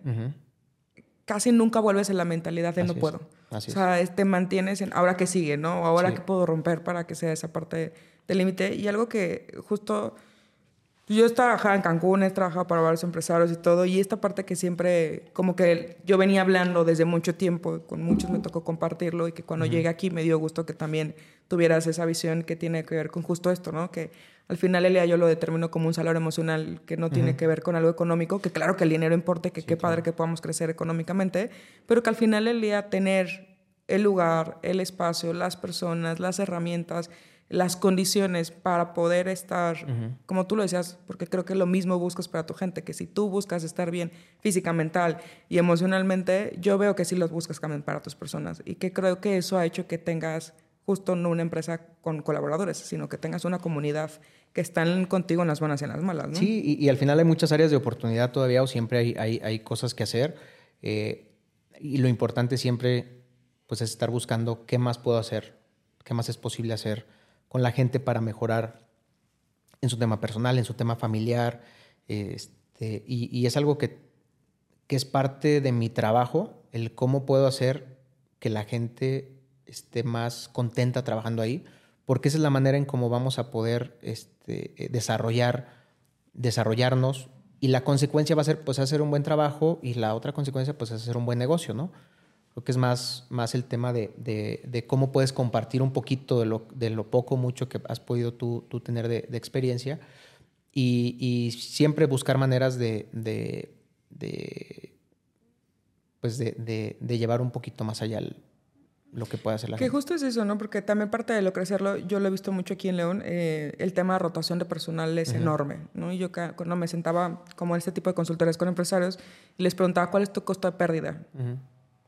casi nunca vuelves en la mentalidad de no puedo. o sea, te mantienes en ahora que sigue, ¿no? Ahora que puedo romper para que sea esa parte del límite. Y algo que justo Yo he trabajado en Cancún, he trabajado para varios empresarios y todo, y esta parte que siempre, como que yo venía hablando desde mucho tiempo, con muchos me tocó compartirlo, y que cuando llegué aquí me dio gusto que también tuvieras esa visión que tiene que ver con justo esto, ¿no? Que al final el día yo lo determino como un salario emocional que no tiene que ver con algo económico, que claro que el dinero importa, que qué padre que podamos crecer económicamente, pero que al final el día tener el lugar, el espacio, las personas, las herramientas, las condiciones para poder estar, como tú lo decías, porque creo que lo mismo buscas para tu gente, que si tú buscas estar bien física, mental y emocionalmente, yo veo que sí los buscas también para tus personas y que creo que eso ha hecho que tengas justo no una empresa con colaboradores, sino que tengas una comunidad que están contigo en las buenas y en las malas. ¿no? Sí, y, al final hay muchas áreas de oportunidad todavía o siempre hay, hay, hay cosas que hacer eh, y lo importante siempre pues es estar buscando qué más puedo hacer, qué más es posible hacer con la gente para mejorar en su tema personal, en su tema familiar. Este, y, es algo que, que, es parte de mi trabajo, el cómo puedo hacer que la gente esté más contenta trabajando ahí, porque esa es la manera en cómo vamos a poder este, desarrollar, desarrollarnos. Y la consecuencia va a ser pues hacer un buen trabajo y la otra consecuencia pues es hacer un buen negocio, ¿no? Creo que es más, más el tema de, de, cómo puedes compartir un poquito de lo, de lo poco, mucho que has podido tú, tú tener de, experiencia y, y, siempre buscar maneras de, pues de, llevar un poquito más allá lo que puede hacer la que justo es eso, ¿no? Porque también parte de lo crecerlo, yo lo he visto mucho aquí en León, eh, el tema de rotación de personal es enorme, ¿no? Y yo cuando me sentaba como en este tipo de consultores con empresarios y les preguntaba cuál es tu costo de pérdida.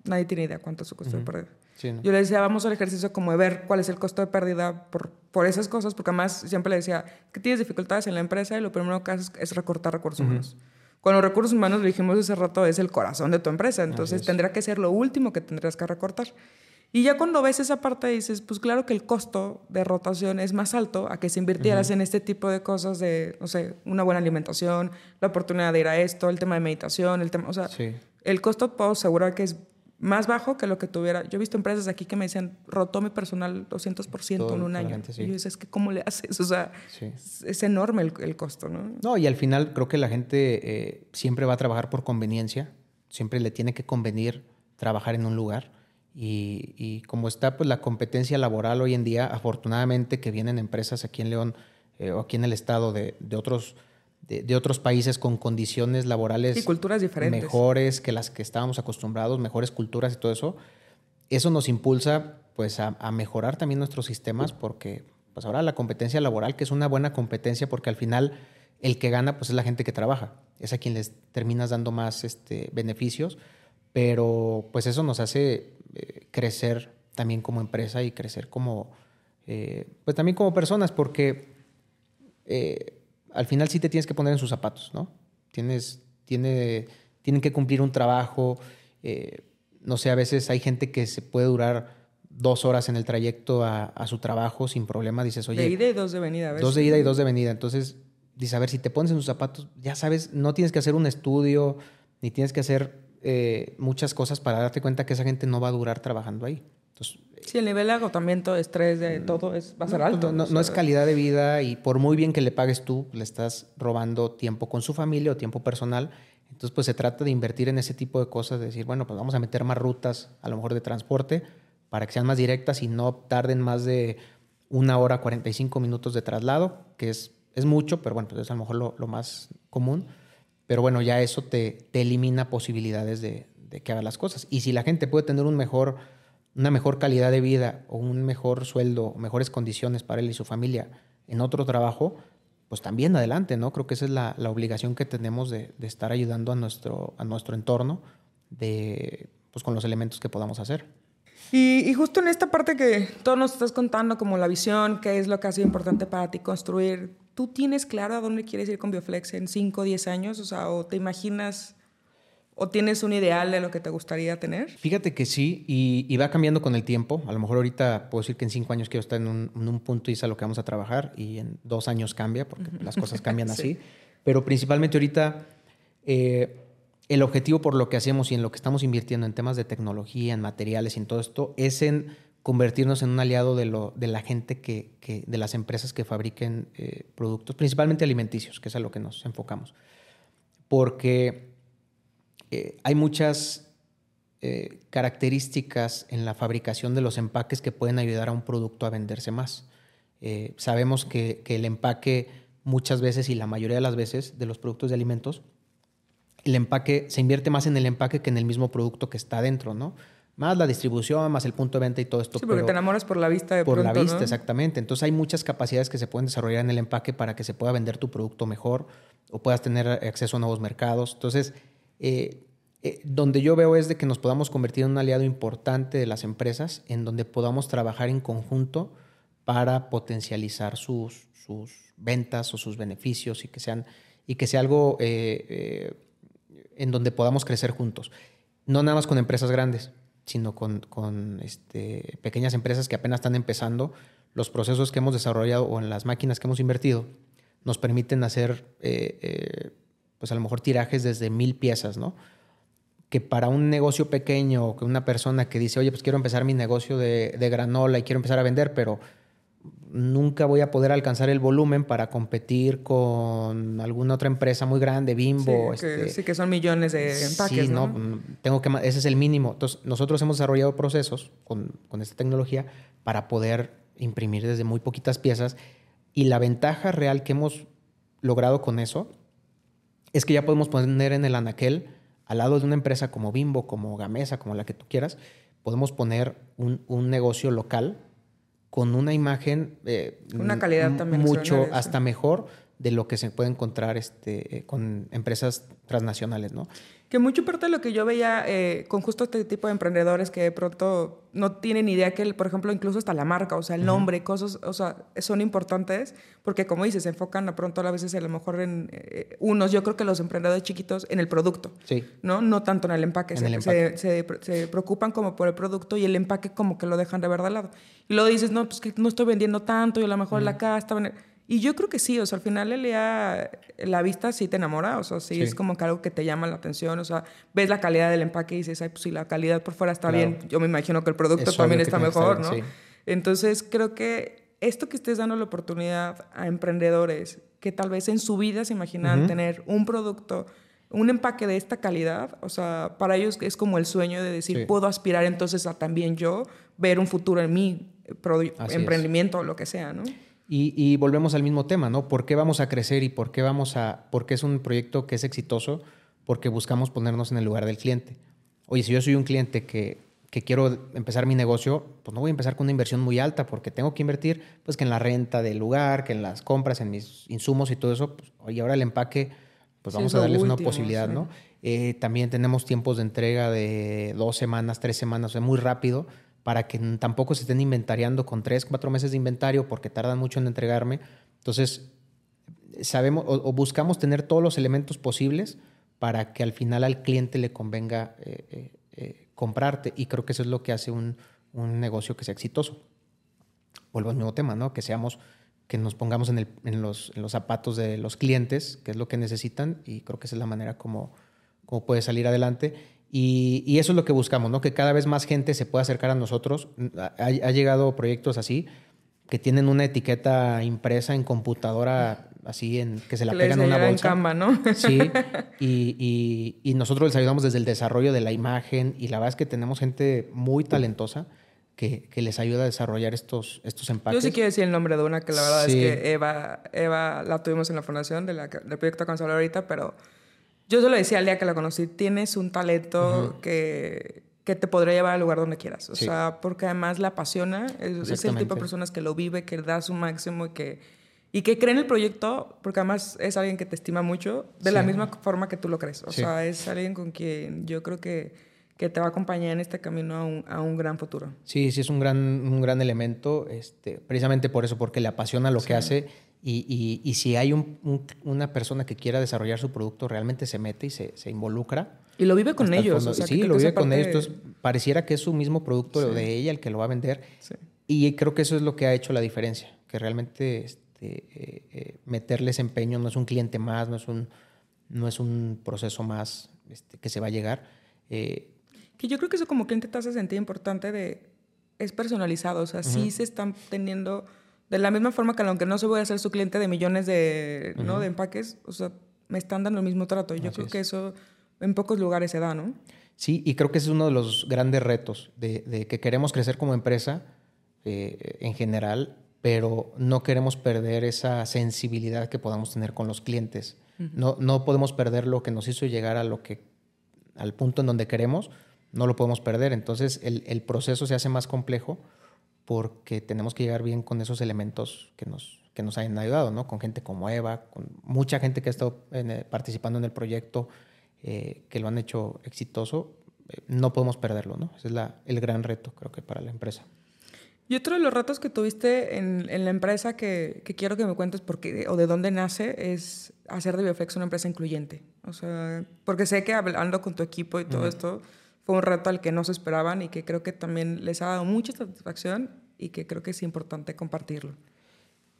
Nadie tiene idea cuánto es su costo de pérdida. Yo le decía, vamos al ejercicio como de ver cuál es el costo de pérdida por, por esas cosas, porque además siempre le decía que tienes dificultades en la empresa y lo primero que haces es recortar recursos humanos. Con los recursos humanos, lo dijimos hace rato, es el corazón de tu empresa, entonces tendrá que ser lo último que tendrás que recortar. Y ya cuando ves esa parte dices, pues claro que el costo de rotación es más alto a que si invirtieras en este tipo de cosas de, no sé, una buena alimentación, la oportunidad de ir a esto, el tema de meditación, el tema, o sea, el costo puedo asegurar que es más bajo que lo que tuviera. Yo he visto empresas aquí que me decían, rotó mi personal 200% en un año. Y yo dices, es que ¿cómo le haces? O sea, es, enorme el, costo, ¿no? No, y al final creo que la gente eh, siempre va a trabajar por conveniencia. Siempre le tiene que convenir trabajar en un lugar. Y, como está pues la competencia laboral hoy en día, afortunadamente que vienen empresas aquí en León eh, o aquí en el estado de, de otros de, otros países con condiciones laborales y culturas diferentes. mejores que las que estábamos acostumbrados, mejores culturas y todo eso, eso nos impulsa pues a, mejorar también nuestros sistemas porque pues ahora la competencia laboral, que es una buena competencia porque al final el que gana pues es la gente que trabaja, es a quien les terminas dando más este, beneficios, pero pues eso nos hace eh, crecer también como empresa y crecer como, eh, pues también como personas porque... Eh, al final sí te tienes que poner en sus zapatos, ¿no? Tienes, tiene, tienen que cumplir un trabajo. Eh, no sé, a veces hay gente que se puede durar dos horas en el trayecto a, su trabajo sin problema. Dices, oye. De ida y dos de venida, ¿ves? Dos de ida y dos de venida. Entonces, dices, a ver, si te pones en sus zapatos, ya sabes, no tienes que hacer un estudio, ni tienes que hacer eh, muchas cosas para darte cuenta que esa gente no va a durar trabajando ahí. Entonces, Sí, el nivel de agotamiento, estrés, de todo es, va a ser alto. No, es calidad de vida y por muy bien que le pagues tú, le estás robando tiempo con su familia o tiempo personal. Entonces, pues se trata de invertir en ese tipo de cosas, de decir, bueno, pues vamos a meter más rutas, a lo mejor de transporte, para que sean más directas y no tarden más de una hora 45 minutos de traslado, que es, es mucho, pero bueno, pues es a lo mejor lo, más común. Pero bueno, ya eso te, te elimina posibilidades de, de que haga las cosas. Y si la gente puede tener un mejor una mejor calidad de vida o un mejor sueldo, mejores condiciones para él y su familia en otro trabajo, pues también adelante, ¿no? Creo que esa es la, obligación que tenemos de, estar ayudando a nuestro, a nuestro entorno de, pues con los elementos que podamos hacer. Y, justo en esta parte que todos nos estás contando, como la visión, qué es lo que ha sido importante para ti construir, ¿tú tienes claro a dónde quieres ir con Bioflex en 5 o 10 años? O sea, ¿o te imaginas ¿O tienes un ideal de lo que te gustaría tener? Fíjate que sí, y, va cambiando con el tiempo. A lo mejor ahorita puedo decir que en cinco años quiero estar en un, punto y es a lo que vamos a trabajar, y en dos años cambia, porque las cosas cambian así. Pero principalmente ahorita, eh, el objetivo por lo que hacemos y en lo que estamos invirtiendo en temas de tecnología, en materiales y en todo esto, es en convertirnos en un aliado de, lo, de la gente que, de las empresas que fabriquen eh, productos, principalmente alimenticios, que es a lo que nos enfocamos. Porque eh, hay muchas eh, características en la fabricación de los empaques que pueden ayudar a un producto a venderse más. sabemos que, que el empaque muchas veces y la mayoría de las veces de los productos de alimentos, el empaque se invierte más en el empaque que en el mismo producto que está dentro, ¿no? más la distribución, más el punto de venta y todo esto. Sí, porque te enamoras por la vista de Por la vista, exactamente. Entonces hay muchas capacidades que se pueden desarrollar en el empaque para que se pueda vender tu producto mejor o puedas tener acceso a nuevos mercados. Entonces, eh, eh, donde yo veo es de que nos podamos convertir en un aliado importante de las empresas, en donde podamos trabajar en conjunto para potencializar sus, sus ventas o sus beneficios y que sean y que sea algo eh, en donde podamos crecer juntos. No nada más con empresas grandes sino con, este, pequeñas empresas que apenas están empezando, los procesos que hemos desarrollado o en las máquinas que hemos invertido nos permiten hacer, pues a lo mejor tirajes desde mil piezas, ¿no? Que para un negocio pequeño o que una persona que dice, oye, pues quiero empezar mi negocio de, de granola y quiero empezar a vender, pero nunca voy a poder alcanzar el volumen para competir con alguna otra empresa muy grande, Bimbo. Sí, que, este, que son millones de empaques. Sí, ¿no? Tengo que, ese es el mínimo. Entonces, nosotros hemos desarrollado procesos con, con esta tecnología para poder imprimir desde muy poquitas piezas. Y la ventaja real que hemos logrado con eso es que ya podemos poner en el anaquel, al lado de una empresa como Bimbo, como Gamesa, como la que tú quieras, podemos poner un, un negocio local con una imagen eh, una calidad también mucho hasta mejor de lo que se puede encontrar este, eh, con empresas transnacionales, ¿no? Que mucho parte de lo que yo veía eh, con justo este tipo de emprendedores que de pronto no tienen idea que, por ejemplo, incluso hasta la marca, o sea, el nombre, cosas, o sea, son importantes porque, como dices, se enfocan a pronto a veces a lo mejor en eh, unos, yo creo que los emprendedores chiquitos en el producto, sí. ¿no? No tanto en el empaque. se, Se, se, preocupan como por el producto y el empaque como que lo dejan de ver de lado. Y luego dices, no, pues que no estoy vendiendo tanto y a lo mejor la casa. Y yo creo que sí, o sea, al final lea la vista sí te enamora, o sea, sí, es como que algo que te llama la atención, o sea, ves la calidad del empaque y dices, ay, pues si la calidad por fuera está bien, yo me imagino que el producto también está mejor, ¿no? Entonces, creo que esto que estés dando la oportunidad a emprendedores que tal vez en su vida se imaginan tener un producto, un empaque de esta calidad, o sea, para ellos es como el sueño de decir, puedo aspirar entonces a también yo ver un futuro en mi emprendimiento o lo que sea, ¿no? Y, volvemos al mismo tema, ¿no? ¿Por qué vamos a crecer y por qué vamos a, por qué es un proyecto que es exitoso? Porque buscamos ponernos en el lugar del cliente. Oye, si yo soy un cliente que, que quiero empezar mi negocio, pues no voy a empezar con una inversión muy alta porque tengo que invertir, pues que en la renta del lugar, que en las compras, en mis insumos y todo eso. Pues, oye, ahora el empaque, pues vamos a darles una posibilidad, ¿no? Eh, también tenemos tiempos de entrega de dos semanas, tres semanas, o sea, muy rápido para que tampoco se estén inventariando con tres, cuatro meses de inventario porque tardan mucho en entregarme. Entonces, sabemos o, buscamos tener todos los elementos posibles para que al final al cliente le convenga eh, eh, eh, comprarte. Y creo que eso es lo que hace un, negocio que sea exitoso. Vuelvo al mismo tema, ¿no? Que seamos, que nos pongamos en, los, zapatos de los clientes, que es lo que necesitan, y creo que esa es la manera como, como puede salir adelante. Y, eso es lo que buscamos, ¿no? Que cada vez más gente se pueda acercar a nosotros. Ha, llegado proyectos así que tienen una etiqueta impresa en computadora, así en que se la pegan en una bolsa. En Canva, ¿no? Sí. Y, nosotros les ayudamos desde el desarrollo de la imagen y la verdad es que tenemos gente muy talentosa. Que, les ayuda a desarrollar estos, estos empaques. Yo sí quiero decir el nombre de una que la verdad es que Eva, Eva la tuvimos en la fundación de la, del proyecto Consola ahorita, pero yo se lo decía al día que la conocí, tienes un talento que, que, te podría llevar al lugar donde quieras. O sea, porque además la apasiona, es, el tipo de personas que lo vive, que da su máximo y que, y que cree en el proyecto, porque además es alguien que te estima mucho, de la misma forma que tú lo crees. O sea, es alguien con quien yo creo que, que te va a acompañar en este camino a un, a un, gran futuro. Sí, sí, es un gran, un gran elemento, este, precisamente por eso, porque le apasiona lo que hace y, y, si hay una persona que quiera desarrollar su producto, realmente se mete y se, se involucra. Y lo vive con ellos. sí, lo vive con ellos. Entonces, pareciera que es su mismo producto de ella el que lo va a vender. Y creo que eso es lo que ha hecho la diferencia, que realmente este, eh, eh, meterles empeño no es un cliente más, no es un, no es un proceso más este, que se va a llegar. Eh, que yo creo que eso como cliente te hace sentir importante de es personalizado, o sea, sí se están teniendo, de la misma forma que aunque no se voy a ser su cliente de millones de, ¿no? de empaques, o sea, me están dando el mismo trato. Y yo creo que eso en pocos lugares se da, ¿no? Sí, y creo que ese es uno de los grandes retos de, que queremos crecer como empresa eh, en general, pero no queremos perder esa sensibilidad que podamos tener con los clientes. no, no podemos perder lo que nos hizo llegar a lo que, al punto en donde queremos, no lo podemos perder. Entonces el, proceso se hace más complejo porque tenemos que llegar bien con esos elementos que nos, que nos hayan ayudado, ¿no? Con gente como Eva, con mucha gente que ha estado eh, participando en el proyecto, eh, que lo han hecho exitoso. Eh, no podemos perderlo, ¿no? Ese es la, el gran reto, creo que, para la empresa. Y otro de los retos que tuviste en, la empresa que, quiero que me cuentes por qué, o de dónde nace es hacer de Bioflex una empresa incluyente. O sea, porque sé que hablando con tu equipo y todo esto, fue un reto al que no se esperaban y que creo que también les ha dado mucha satisfacción y que creo que es importante compartirlo.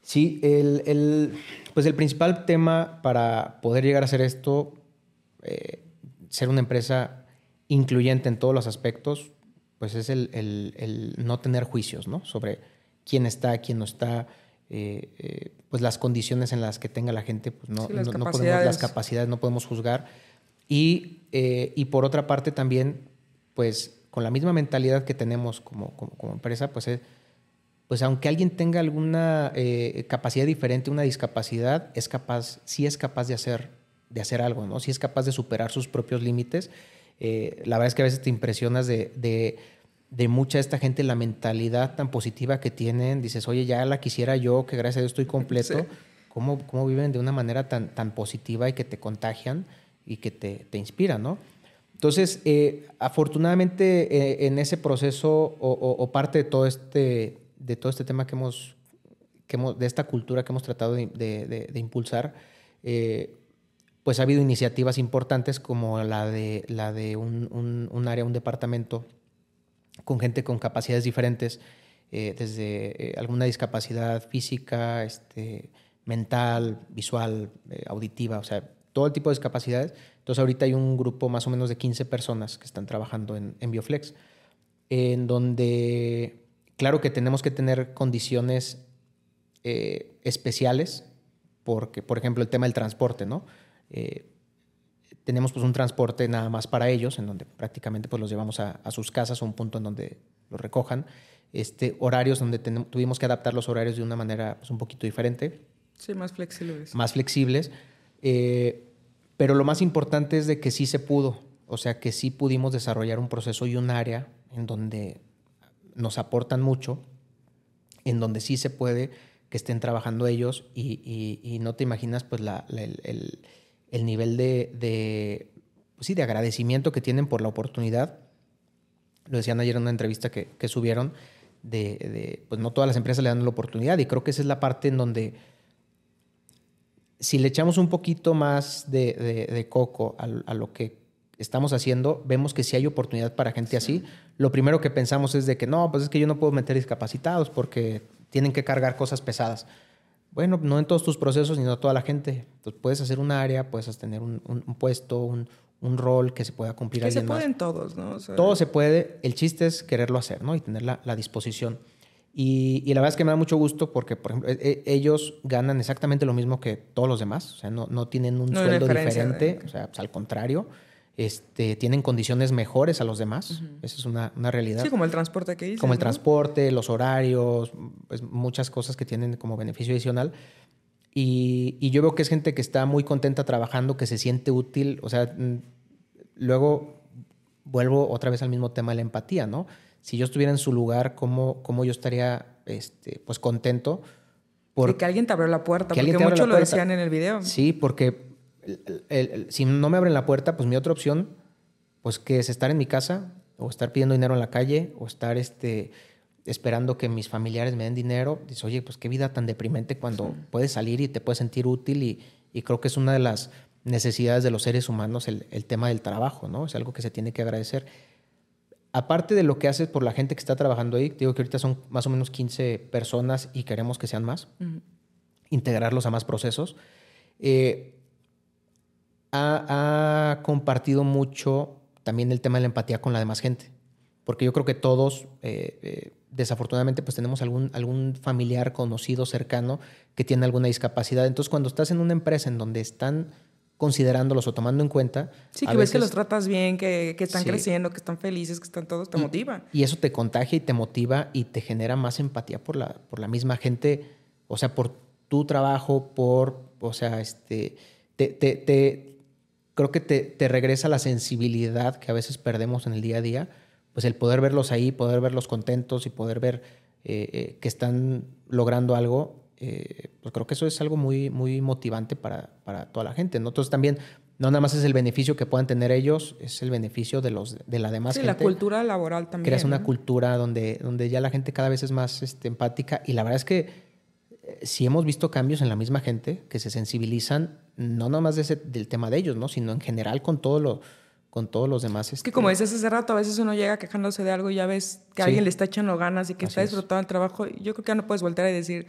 Sí, el, pues el principal tema para poder llegar a hacer esto, eh, ser una empresa incluyente en todos los aspectos, pues es el, no tener juicios ¿no? sobre quién está, quién no está, eh, eh, pues las condiciones en las que tenga la gente, pues no, no, no podemos, las capacidades no podemos juzgar. Y, y por otra parte también pues con la misma mentalidad que tenemos como, como, empresa, pues, eh, pues aunque alguien tenga alguna eh, capacidad diferente, una discapacidad, es capaz, sí es capaz de hacer, de hacer algo, ¿no? Sí es capaz de superar sus propios límites. Eh, la verdad es que a veces te impresionas de, de, mucha de esta gente, la mentalidad tan positiva que tienen. Dices, oye, ya la quisiera yo, que gracias a Dios estoy completo. ¿Cómo, ¿Cómo, viven de una manera tan, tan positiva y que te contagian y que te, te inspiran, ¿no? Entonces, eh, afortunadamente eh, en ese proceso o, parte de todo este, de todo este tema que hemos, que hemos, de esta cultura que hemos tratado de, impulsar, eh, pues ha habido iniciativas importantes como la de, la de un, área, un departamento con gente con capacidades diferentes, desde alguna discapacidad física, este, mental, visual, auditiva, o sea, todo el tipo de discapacidades. Entonces ahorita hay un grupo más o menos de 15 personas que están trabajando en, Bioflex, en donde, claro que tenemos que tener condiciones eh, especiales, porque, por ejemplo, el tema del transporte, ¿no? Eh, tenemos pues un transporte nada más para ellos, en donde prácticamente pues los llevamos a, sus casas o un punto en donde los recojan. Este, horarios donde tuvimos que adaptar los horarios de una manera pues, un poquito diferente. Sí, más flexibles. Más flexibles. Eh, pero lo más importante es de que sí se pudo, o sea, que sí pudimos desarrollar un proceso y un área en donde nos aportan mucho, en donde sí se puede que estén trabajando ellos y, no te imaginas pues el, nivel de, pues sí, de agradecimiento que tienen por la oportunidad. Lo decían ayer en una entrevista que, subieron, de, pues no todas las empresas le dan la oportunidad y creo que esa es la parte en donde si le echamos un poquito más de, coco a, lo que estamos haciendo, vemos que si hay oportunidad para gente así. Lo primero que pensamos es de que no, pues es que yo no puedo meter discapacitados porque tienen que cargar cosas pesadas. Bueno, no en todos tus procesos ni no toda la gente. Entonces puedes hacer un área, puedes tener un, puesto, un, rol que se pueda cumplir. Que se pueden todos, ¿no? Todo se puede. El chiste es quererlo hacer, ¿no? Y tener la disposición. Y, la verdad es que me da mucho gusto porque, por ejemplo, e, e, ellos ganan exactamente lo mismo que todos los demás. O sea, no, no tienen un sueldo diferente. O sea, pues, al contrario, este, tienen condiciones mejores a los demás. Esa es una, una, realidad. Sí, como el transporte que hice. Como el transporte, los horarios, pues muchas cosas que tienen como beneficio adicional. Y, y, yo veo que es gente que está muy contenta trabajando, que se siente útil. O sea, luego vuelvo otra vez al mismo tema de la empatía, ¿no? Si yo estuviera en su lugar, cómo, cómo yo estaría este, pues contento. Por, que alguien te abrió la puerta, porque muchos lo decían en el video. Sí, porque si no me abren la puerta, pues mi otra opción, pues que es estar en mi casa, o estar pidiendo dinero en la calle, o estar este, esperando que mis familiares me den dinero. Dices, oye, pues qué vida tan deprimente cuando puedes salir y te puedes sentir útil y, y, creo que es una de las necesidades de los seres humanos el, el tema del trabajo, ¿no? Es algo que se tiene que agradecer aparte de lo que haces por la gente que está trabajando ahí, digo que ahorita son más o menos 15 personas y queremos que sean más, integrarlos a más procesos, eh, ha, compartido mucho también el tema de la empatía con la demás gente. porque yo creo que todos, eh, eh, desafortunadamente, pues tenemos algún, algún familiar conocido, cercano, que tiene alguna discapacidad. Entonces, cuando estás en una empresa en donde están considerándolos o tomando en cuenta. Sí, que ves que los tratas bien, que, están creciendo, que están felices, que están todos, te motiva. Y eso te contagia y te motiva y te genera más empatía por la, por la misma gente, o sea, por tu trabajo, por, o sea, este, te, te, creo que te, te, regresa la sensibilidad que a veces perdemos en el día a día, pues el poder verlos ahí, poder verlos contentos y poder ver eh, eh, que están logrando algo, eh, pues creo que eso es algo muy, muy motivante para, para, toda la gente. ¿no? Entonces también no nada más es el beneficio que puedan tener ellos, es el beneficio de, los, de la demás sí, gente. la cultura laboral también. Creas una cultura donde, donde ya la gente cada vez es más este, empática y la verdad es que eh, si hemos visto cambios en la misma gente que se sensibilizan, no nada más de ese, del tema de ellos, ¿no? sino en general con todo lo con todos los demás. Es que como este, dices hace rato, a veces uno llega quejándose de algo y ya ves que alguien le está echando ganas y que está disfrutando el trabajo. Yo creo que ya no puedes voltear y decir,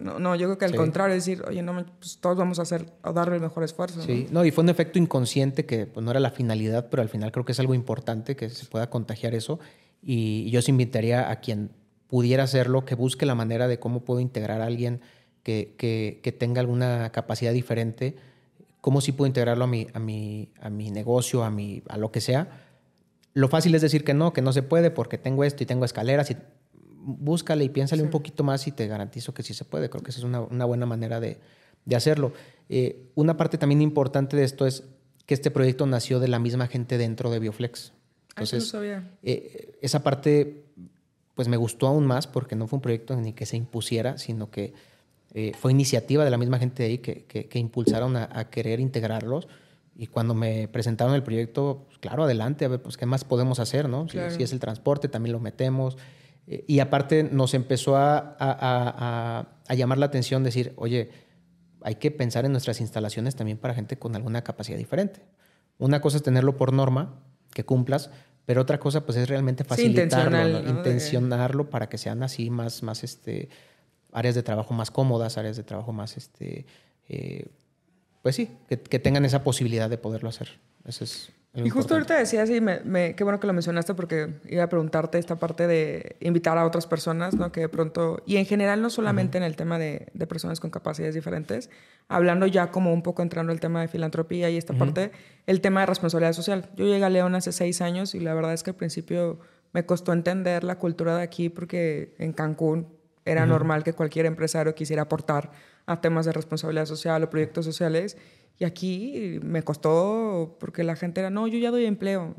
no, no, yo creo que al contrario, decir, oye, no, pues todos vamos a hacer o darle el mejor esfuerzo. Sí, ¿no? y fue un efecto inconsciente que pues, no era la finalidad, pero al final creo que es algo importante que se pueda contagiar eso. Y yo os invitaría a quien pudiera hacerlo, que busque la manera de cómo puedo integrar a alguien que, que, que tenga alguna capacidad diferente, cómo sí puedo integrarlo a mi, a mi, a mi negocio, a, mi, a lo que sea. Lo fácil es decir que no, que no se puede porque tengo esto y tengo escaleras y búscale y piénsale un poquito más y te garantizo que sí se puede. Creo que esa es una, una buena manera de, de hacerlo. Eh, una parte también importante de esto es que este proyecto nació de la misma gente dentro de Bioflex. Ah, Entonces, eh, esa parte pues me gustó aún más porque no fue un proyecto ni que se impusiera, sino que eh, fue iniciativa de la misma gente de ahí que, que, impulsaron a, querer integrarlos. Y cuando me presentaron el proyecto, pues, claro, adelante, a ver, pues qué más podemos hacer, ¿no? Si, si, es el transporte, también lo metemos. Eh, y aparte nos empezó a, llamar la atención decir, oye, hay que pensar en nuestras instalaciones también para gente con alguna capacidad diferente. Una cosa es tenerlo por norma, que cumplas, pero otra cosa pues es realmente facilitarlo, intencionarlo para que sean así más, más este, áreas de trabajo más cómodas, áreas de trabajo más, este, eh, pues sí, que, que, tengan esa posibilidad de poderlo hacer. Eso es y justo ahorita decías, y me, qué bueno que lo mencionaste porque iba a preguntarte esta parte de invitar a otras personas, ¿no? Que de pronto, y en general no solamente en el tema de, de, personas con capacidades diferentes, hablando ya como un poco entrando el tema de filantropía y esta parte, el tema de responsabilidad social. Yo llegué a León hace seis años y la verdad es que al principio me costó entender la cultura de aquí porque en Cancún era normal que cualquier empresario quisiera aportar a temas de responsabilidad social o proyectos sociales y aquí me costó porque la gente era, no, yo ya doy empleo.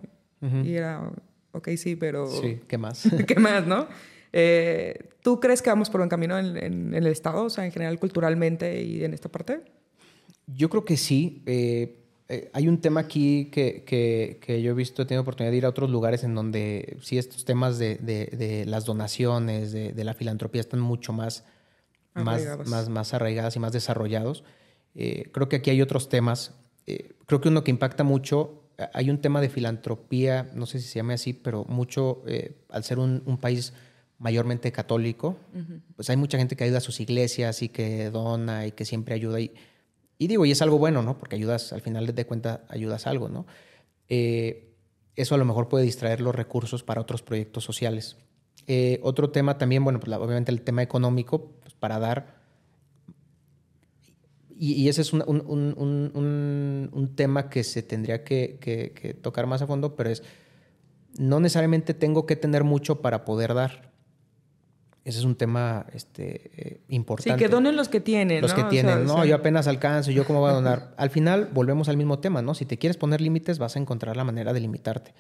Y era, ok, sí, pero... Sí, ¿qué más? ¿Qué más, no? Eh, ¿Tú crees que vamos por un camino en, el Estado, o sea, en general culturalmente y en esta parte? Yo creo que sí. Eh, eh, hay un tema aquí que, que, yo he visto, he tenido oportunidad de ir a otros lugares en donde sí estos temas de, de, las donaciones, de, la filantropía están mucho más, más, más, más arraigadas y más desarrollados. Eh, creo que aquí hay otros temas. Eh, creo que uno que impacta mucho, hay un tema de filantropía, no sé si se llame así, pero mucho, eh, al ser un, país mayormente católico, pues hay mucha gente que ayuda a sus iglesias y que dona y que siempre ayuda. Y, y digo, y es algo bueno, ¿no? Porque ayudas, al final de cuenta, ayudas algo, ¿no? eso a lo mejor puede distraer los recursos para otros proyectos sociales. otro tema también, bueno, pues obviamente el tema económico, para dar y, ese es un, tema que se tendría que, tocar más a fondo, pero es, no necesariamente tengo que tener mucho para poder dar. Ese es un tema este, eh, importante. Sí, que donen los que tienen. Los que tienen, no, yo apenas alcanzo, yo cómo voy a donar. al final volvemos al mismo tema, ¿no? Si te quieres poner límites, vas a encontrar la manera de limitarte.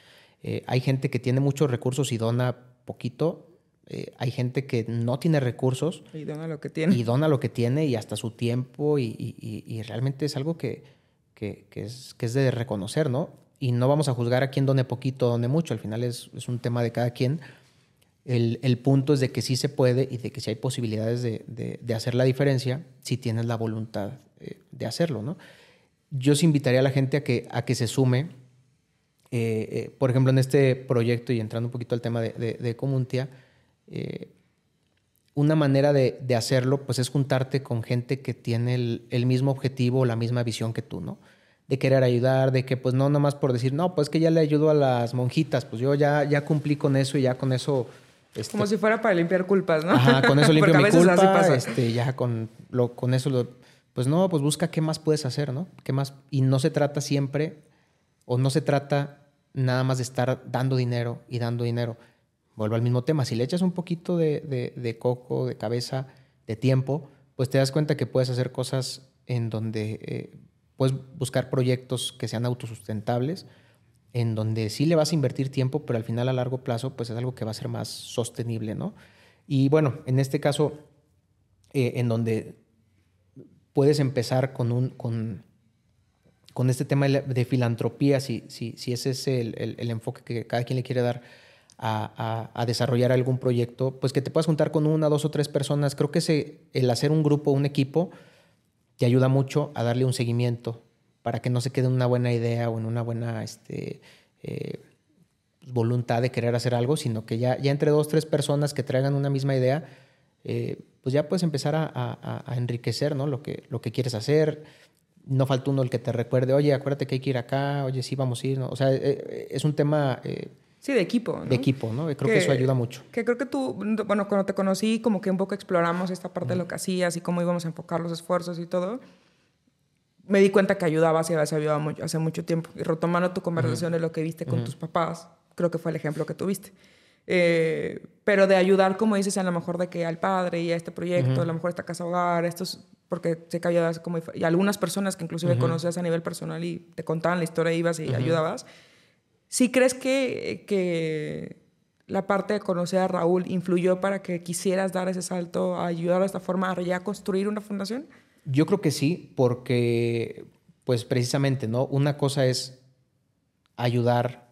Eh, hay gente que tiene muchos recursos y dona poquito, eh, hay gente que no tiene recursos. Y dona lo que tiene. Y dona lo que tiene y hasta su tiempo y, realmente es algo que, es, que es de reconocer, ¿no? Y no vamos a juzgar a quién done poquito done mucho, al final es, un tema de cada quien. El, punto es de que sí se puede y de que sí hay posibilidades de, hacer la diferencia si tienes la voluntad eh, de hacerlo, ¿no? Yo invitaría a la gente a que, a que se sume, eh, por ejemplo, en este proyecto y entrando un poquito al tema de, de Comuntia, eh, una manera de, hacerlo, pues es juntarte con gente que tiene el, mismo objetivo o la misma visión que tú, ¿no? de querer ayudar, de que pues no nomás por decir, no, pues que ya le ayudo a las monjitas, pues yo ya, ya cumplí con eso y ya con eso... Este, Como si fuera para limpiar culpas, ¿no? Ajá, con eso limpio mi culpa, este, ya con, lo, con eso lo, Pues no, pues busca qué más puedes hacer, ¿no? ¿Qué más? Y no se trata siempre, o no se trata nada más de estar dando dinero y dando dinero. Vuelvo al mismo tema, si le echas un poquito de, de coco, de cabeza, de tiempo, pues te das cuenta que puedes hacer cosas en donde eh, puedes buscar proyectos que sean autosustentables, en donde sí le vas a invertir tiempo, pero al final a largo plazo pues es algo que va a ser más sostenible, ¿no? Y bueno, en este caso, eh, en donde puedes empezar con, un, con, con este tema de filantropía, si, si, si ese es el, el, enfoque que cada quien le quiere dar a, desarrollar algún proyecto, pues que te puedas juntar con una, dos o tres personas. Creo que el hacer un grupo, un equipo, te ayuda mucho a darle un seguimiento para que no se quede en una buena idea o en una buena este, eh, voluntad de querer hacer algo, sino que ya, entre dos, tres personas que traigan una misma idea, eh, pues ya puedes empezar a, enriquecer ¿no? lo, que, lo que quieres hacer. No falta uno el que te recuerde, oye, acuérdate que hay que ir acá, oye, sí, vamos a ir. ¿no? O sea, eh, es un tema Sí, de equipo. De equipo, ¿no? Creo que, eso ayuda mucho. Que creo que tú, bueno, cuando te conocí, como que un poco exploramos esta parte de lo que hacías y cómo íbamos a enfocar los esfuerzos y todo. Me di cuenta que ayudabas y habías ayudado hace mucho tiempo. Y retomando tu conversación de lo que viste con tus papás, creo que fue el ejemplo que tuviste. Eh, pero de ayudar, como dices, a lo mejor de que al padre y a este proyecto, a lo mejor esta casa hogar, estos, porque sé que ayudabas como, y algunas personas que inclusive conocías a nivel personal y te contaban la historia, ibas y ayudabas ¿Sí crees que, que la parte de conocer a Raúl influyó para que quisieras dar ese salto a ayudar de esta forma a ya construir una fundación? Yo creo que sí, porque pues precisamente, ¿no? Una cosa es ayudar,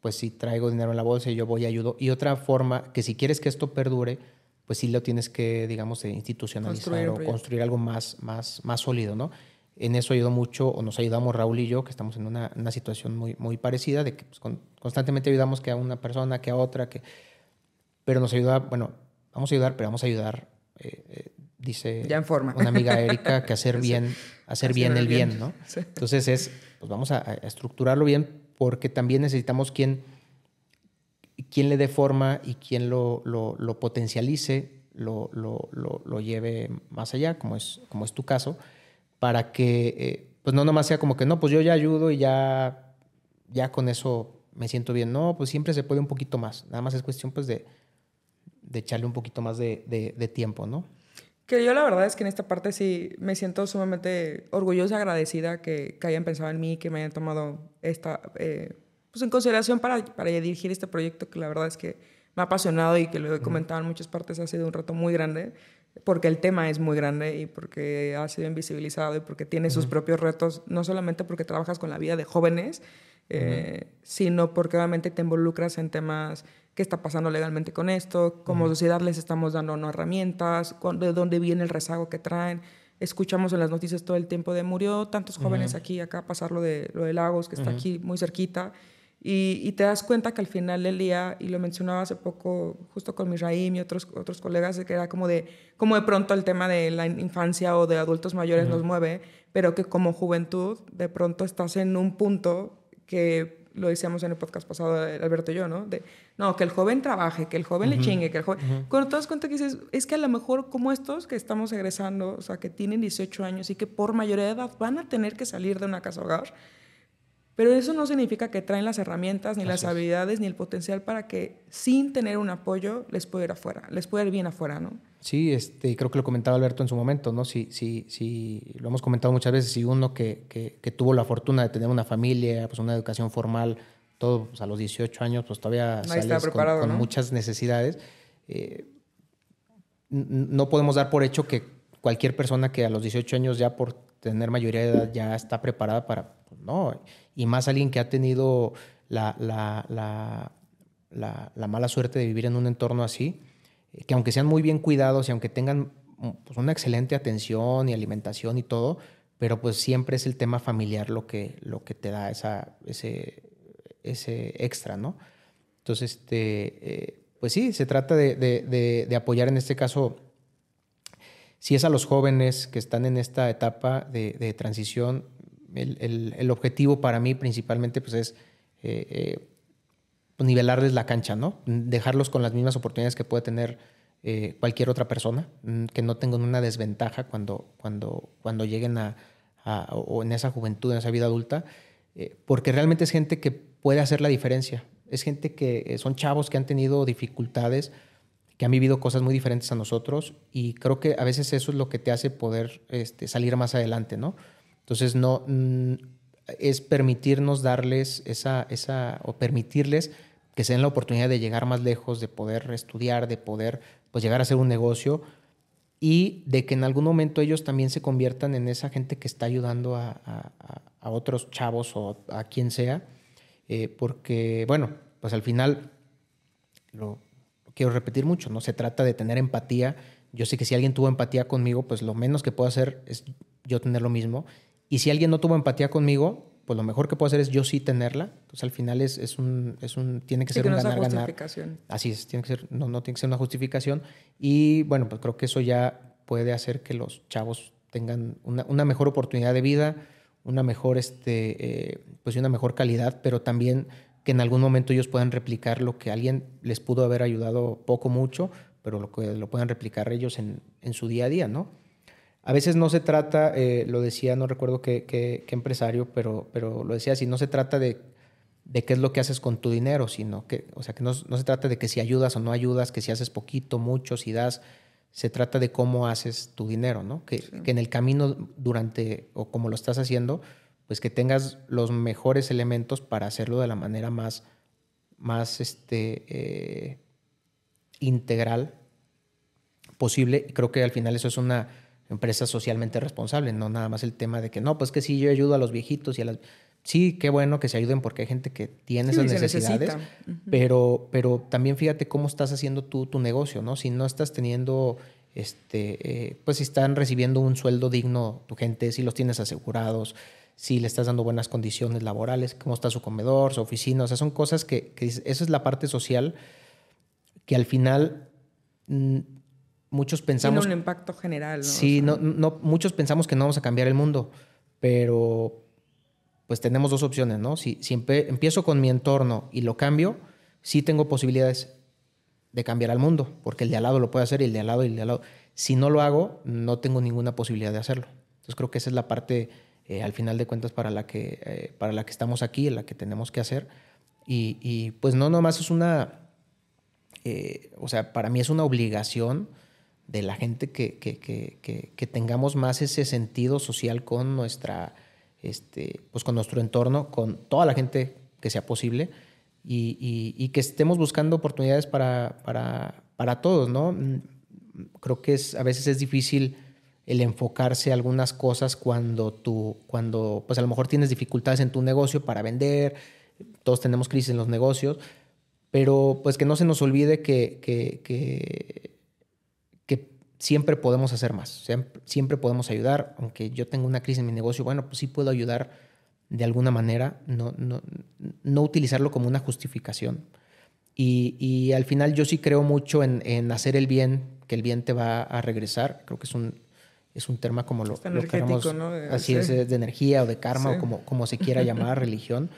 pues si traigo dinero en la bolsa y yo voy y ayudo, y otra forma que si quieres que esto perdure, pues sí lo tienes que, digamos, institucionalizar o construir algo más, más, más sólido, ¿no? En eso ayudó mucho, o nos ayudamos Raúl y yo, que estamos en una, una situación muy, muy parecida, de que pues, constantemente ayudamos que a una persona, que a otra, que... pero nos ayuda, bueno, vamos a ayudar, pero vamos a ayudar, eh, eh, dice ya en forma. una amiga Erika, que hacer bien, hacer bien el bien, ¿no? Entonces es, pues vamos a, estructurarlo bien, porque también necesitamos quien, quien le dé forma y quien lo, lo, lo potencialice, lo, lo, lo, lleve más allá, como es, como es tu caso para que, eh, pues no nomás sea como que, no, pues yo ya ayudo y ya, ya con eso me siento bien. No, pues siempre se puede un poquito más. Nada más es cuestión, pues, de, de echarle un poquito más de, de, tiempo, ¿no? Que yo la verdad es que en esta parte sí me siento sumamente orgullosa, agradecida que, que hayan pensado en mí, que me hayan tomado esta, eh, pues en consideración para, para dirigir este proyecto, que la verdad es que me ha apasionado y que lo he comentado en muchas partes, ha sido un reto muy grande porque el tema es muy grande y porque ha sido invisibilizado y porque tiene sus propios retos, no solamente porque trabajas con la vida de jóvenes, eh, sino porque obviamente te involucras en temas qué está pasando legalmente con esto, como sociedad les estamos dando no herramientas, de dónde viene el rezago que traen. Escuchamos en las noticias todo el tiempo de murió tantos jóvenes aquí, acá pasar lo de, lo de Lagos, que está aquí muy cerquita. Y, te das cuenta que al final del día, y lo mencionaba hace poco justo con Misraim y otros, otros colegas, que era como de, como de pronto el tema de la infancia o de adultos mayores nos mueve, pero que como juventud de pronto estás en un punto que lo decíamos en el podcast pasado, Alberto y yo, ¿no? De, no, que el joven trabaje, que el joven le chingue, que el joven... Cuando te das cuenta que dices, es que a lo mejor como estos que estamos egresando, o sea, que tienen 18 años y que por mayoría de edad van a tener que salir de una casa hogar, pero eso no significa que traen las herramientas, ni las habilidades, ni el potencial para que sin tener un apoyo les pueda ir afuera, les pueda ir bien afuera, ¿no? Sí, este, creo que lo comentaba Alberto en su momento, ¿no? Si, si, si lo hemos comentado muchas veces, si uno que, que, tuvo la fortuna de tener una familia, pues una educación formal, todo pues, a los 18 años, pues todavía sales con, muchas necesidades. Eh, no podemos dar por hecho que cualquier persona que a los 18 años ya por tener mayoría de edad ya está preparada para, pues, no, y más alguien que ha tenido la, la, mala suerte de vivir en un entorno así, eh, que aunque sean muy bien cuidados y aunque tengan pues, una excelente atención y alimentación y todo, pero pues siempre es el tema familiar lo que, lo que te da esa, ese, ese extra, ¿no? Entonces, este, eh, pues sí, se trata de, de, apoyar en este caso, si es a los jóvenes que están en esta etapa de, transición, el, objetivo para mí principalmente pues es eh, pues, nivelarles la cancha, ¿no? Dejarlos con las mismas oportunidades que puede tener cualquier otra persona, mm, que no tengan una desventaja cuando, cuando, cuando lleguen a, o en esa juventud, en esa vida adulta, porque realmente es gente que puede hacer la diferencia. Es gente que son chavos que han tenido dificultades, que han vivido cosas muy diferentes a nosotros y creo que a veces eso es lo que te hace poder este, salir más adelante, ¿no? Entonces, no, mm, es permitirnos darles esa, esa, o permitirles que se den la oportunidad de llegar más lejos, de poder estudiar, de poder pues, llegar a hacer un negocio y de que en algún momento ellos también se conviertan en esa gente que está ayudando a, otros chavos o a quien sea, eh, porque, bueno, pues al final lo, quiero repetir mucho, no se trata de tener empatía. Yo sé que si alguien tuvo empatía conmigo, pues lo menos que puedo hacer es yo tener lo mismo. Y si alguien no tuvo empatía conmigo, pues lo mejor que puedo hacer es yo sí tenerla. Entonces al final es, es un, es un, tiene que ser un ganar-ganar. Así es, tiene que ser, no, no tiene que ser una justificación. Y bueno, pues creo que eso ya puede hacer que los chavos tengan una, una mejor oportunidad de vida, una mejor, este, eh, pues una mejor calidad, pero también que en algún momento ellos puedan replicar lo que alguien les pudo haber ayudado poco, mucho, pero lo que lo puedan replicar ellos en, en su día a día, ¿no? A veces no se trata, eh, lo decía, no recuerdo qué, qué, empresario, pero, pero lo decía así, no se trata de, de, qué es lo que haces con tu dinero, sino que, o sea, que no, no, se trata de que si ayudas o no ayudas, que si haces poquito, mucho, si das, se trata de cómo haces tu dinero, ¿no? Que, que en el camino durante, o como lo estás haciendo, pues que tengas los mejores elementos para hacerlo de la manera más, más este, eh, integral posible. Y creo que al final eso es una empresa socialmente responsable, no nada más el tema de que no, pues que sí, yo ayudo a los viejitos y a las... Sí, qué bueno que se ayuden porque hay gente que tiene esas necesidades, pero, pero también fíjate cómo estás haciendo tú tu negocio, ¿no? Si no estás teniendo, este, eh, pues si están recibiendo un sueldo digno tu gente, si los tienes asegurados, si le estás dando buenas condiciones laborales, cómo está su comedor, su oficina, o sea, son cosas que, que esa es la parte social que al final mm, muchos pensamos... Tiene un impacto general, ¿no? Sí, no, no, muchos pensamos que no vamos a cambiar el mundo, pero pues tenemos dos opciones, ¿no? Si, si empiezo con mi entorno y lo cambio, sí tengo posibilidades de cambiar al mundo, porque el de al lado lo puede hacer y el de al lado y el de al lado. Si no lo hago, no tengo ninguna posibilidad de hacerlo. Entonces creo que esa es la parte eh, al final de cuentas para la, que, eh, para la que estamos aquí, la que tenemos que hacer. Y, pues no nomás es una, eh, o sea, para mí es una obligación de la gente que, que, tengamos más ese sentido social con nuestra, este, pues con nuestro entorno, con toda la gente que sea posible y, que estemos buscando oportunidades para, para, para todos, ¿no? Mm, creo que es, a veces es difícil el enfocarse a algunas cosas cuando tú, cuando pues a lo mejor tienes dificultades en tu negocio para vender, todos tenemos crisis en los negocios, pero pues que no se nos olvide que, que, que, siempre podemos hacer más, siempre, podemos ayudar, aunque yo tenga una crisis en mi negocio, bueno, pues sí puedo ayudar de alguna manera, no, no, no utilizarlo como una justificación. Y, y, al final yo sí creo mucho en, en hacer el bien, que el bien te va a regresar, creo que es un, es un tema como lo, lo queramos, ¿no? así es, de energía o de karma o como, como se quiera llamar, religión,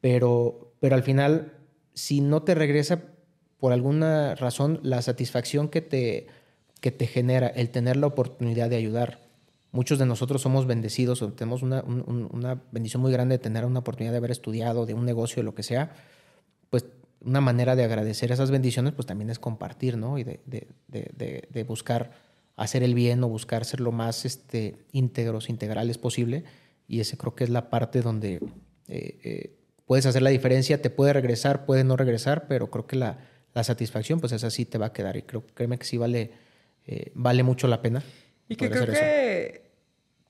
pero, pero al final, si no te regresa por alguna razón la satisfacción que te, que te genera el tener la oportunidad de ayudar, muchos de nosotros somos bendecidos o tenemos una, una bendición muy grande de tener una oportunidad de haber estudiado, de un negocio, lo que sea, pues una manera de agradecer esas bendiciones, pues también es compartir, ¿no? Y de, de, de, de buscar hacer el bien o buscar ser lo más este, íntegros, integrales posible. Y ese creo que es la parte donde eh, eh, puedes hacer la diferencia, te puede regresar, puede no regresar, pero creo que la, la satisfacción, pues esa sí te va a quedar. Y creo, créeme que sí vale, eh, vale mucho la pena. Y que creo que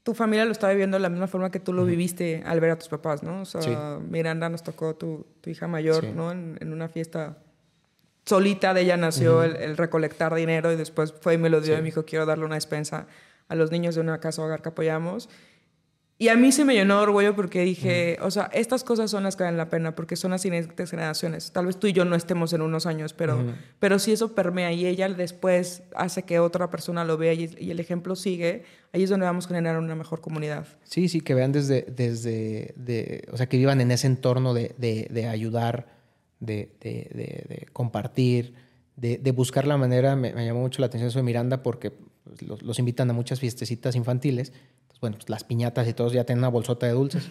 tu familia lo está viviendo de la misma forma que tú lo viviste al ver a tus papás, ¿no? O sea, Miranda nos tocó tu, tu hija mayor, ¿no? En, en, una fiesta solita de ella nació el, recolectar dinero y después fue y me lo dio y me dijo, quiero darle una despensa a los niños de una casa hogar que apoyamos. y a mí se me llenó de orgullo porque dije, o sea, estas cosas son las que valen la pena porque son las siguientes generaciones. Tal vez tú y yo no estemos en unos años, pero, pero si eso permea y ella después hace que otra persona lo vea y, el ejemplo sigue, ahí es donde vamos a generar una mejor comunidad. Sí, sí, que vean desde, desde de, o sea, que vivan en ese entorno de, de, ayudar, de, compartir, de, buscar la manera. Me, llamó mucho la atención eso de Miranda porque pues, los, los invitan a muchas fiestecitas infantiles bueno, pues las piñatas y todos ya tienen una bolsota de dulces.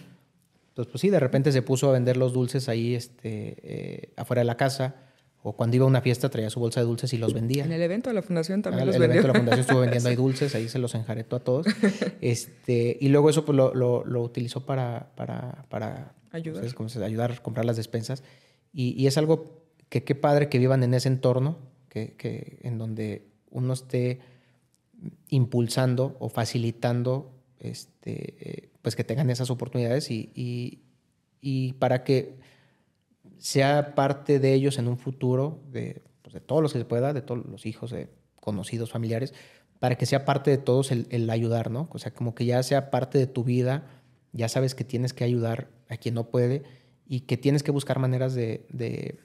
Entonces, pues sí, de repente se puso a vender los dulces ahí este, eh, afuera de la casa. O cuando iba a una fiesta traía su bolsa de dulces y los vendía. En el evento de la fundación también en los el evento de la fundación estuvo vendiendo ahí dulces, ahí se los enjaretó a todos. Este, y luego eso pues lo, lo, utilizó para, para, para ayudar. Pues, como se, ayudar a comprar las despensas. Y, y, es algo que qué padre que vivan en ese entorno, que, que en donde uno esté impulsando o facilitando este, pues que tengan esas oportunidades y, para que sea parte de ellos en un futuro, de, pues de todos los que se pueda, de todos los hijos, de conocidos, familiares, para que sea parte de todos el, ayudar, ¿no? O sea, como que ya sea parte de tu vida, ya sabes que tienes que ayudar a quien no puede y que tienes que buscar maneras de, de,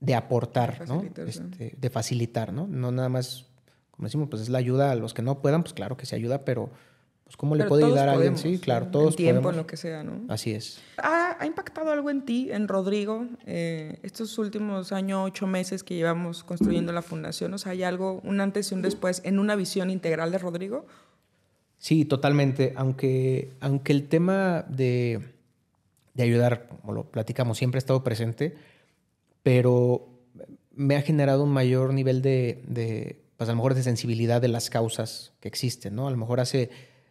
de, aportar, ¿no? Este, de facilitar, ¿no? No nada más como decimos, pues es la ayuda a los que no puedan, pues claro que se ayuda, pero pues cómo le puede ayudar a alguien, sí, claro, todos en tiempo, en lo que sea, ¿no? Así es. ¿Ha, impactado algo en ti, en Rodrigo, eh, estos últimos años, ocho meses que llevamos construyendo la fundación? O sea, ¿hay algo, un antes y un después, en una visión integral de Rodrigo? Sí, totalmente. Aunque, aunque el tema de, de ayudar, como lo platicamos, siempre ha estado presente, pero me ha generado un mayor nivel de pues a lo mejor de sensibilidad de las causas que existen, ¿no? A lo mejor hace,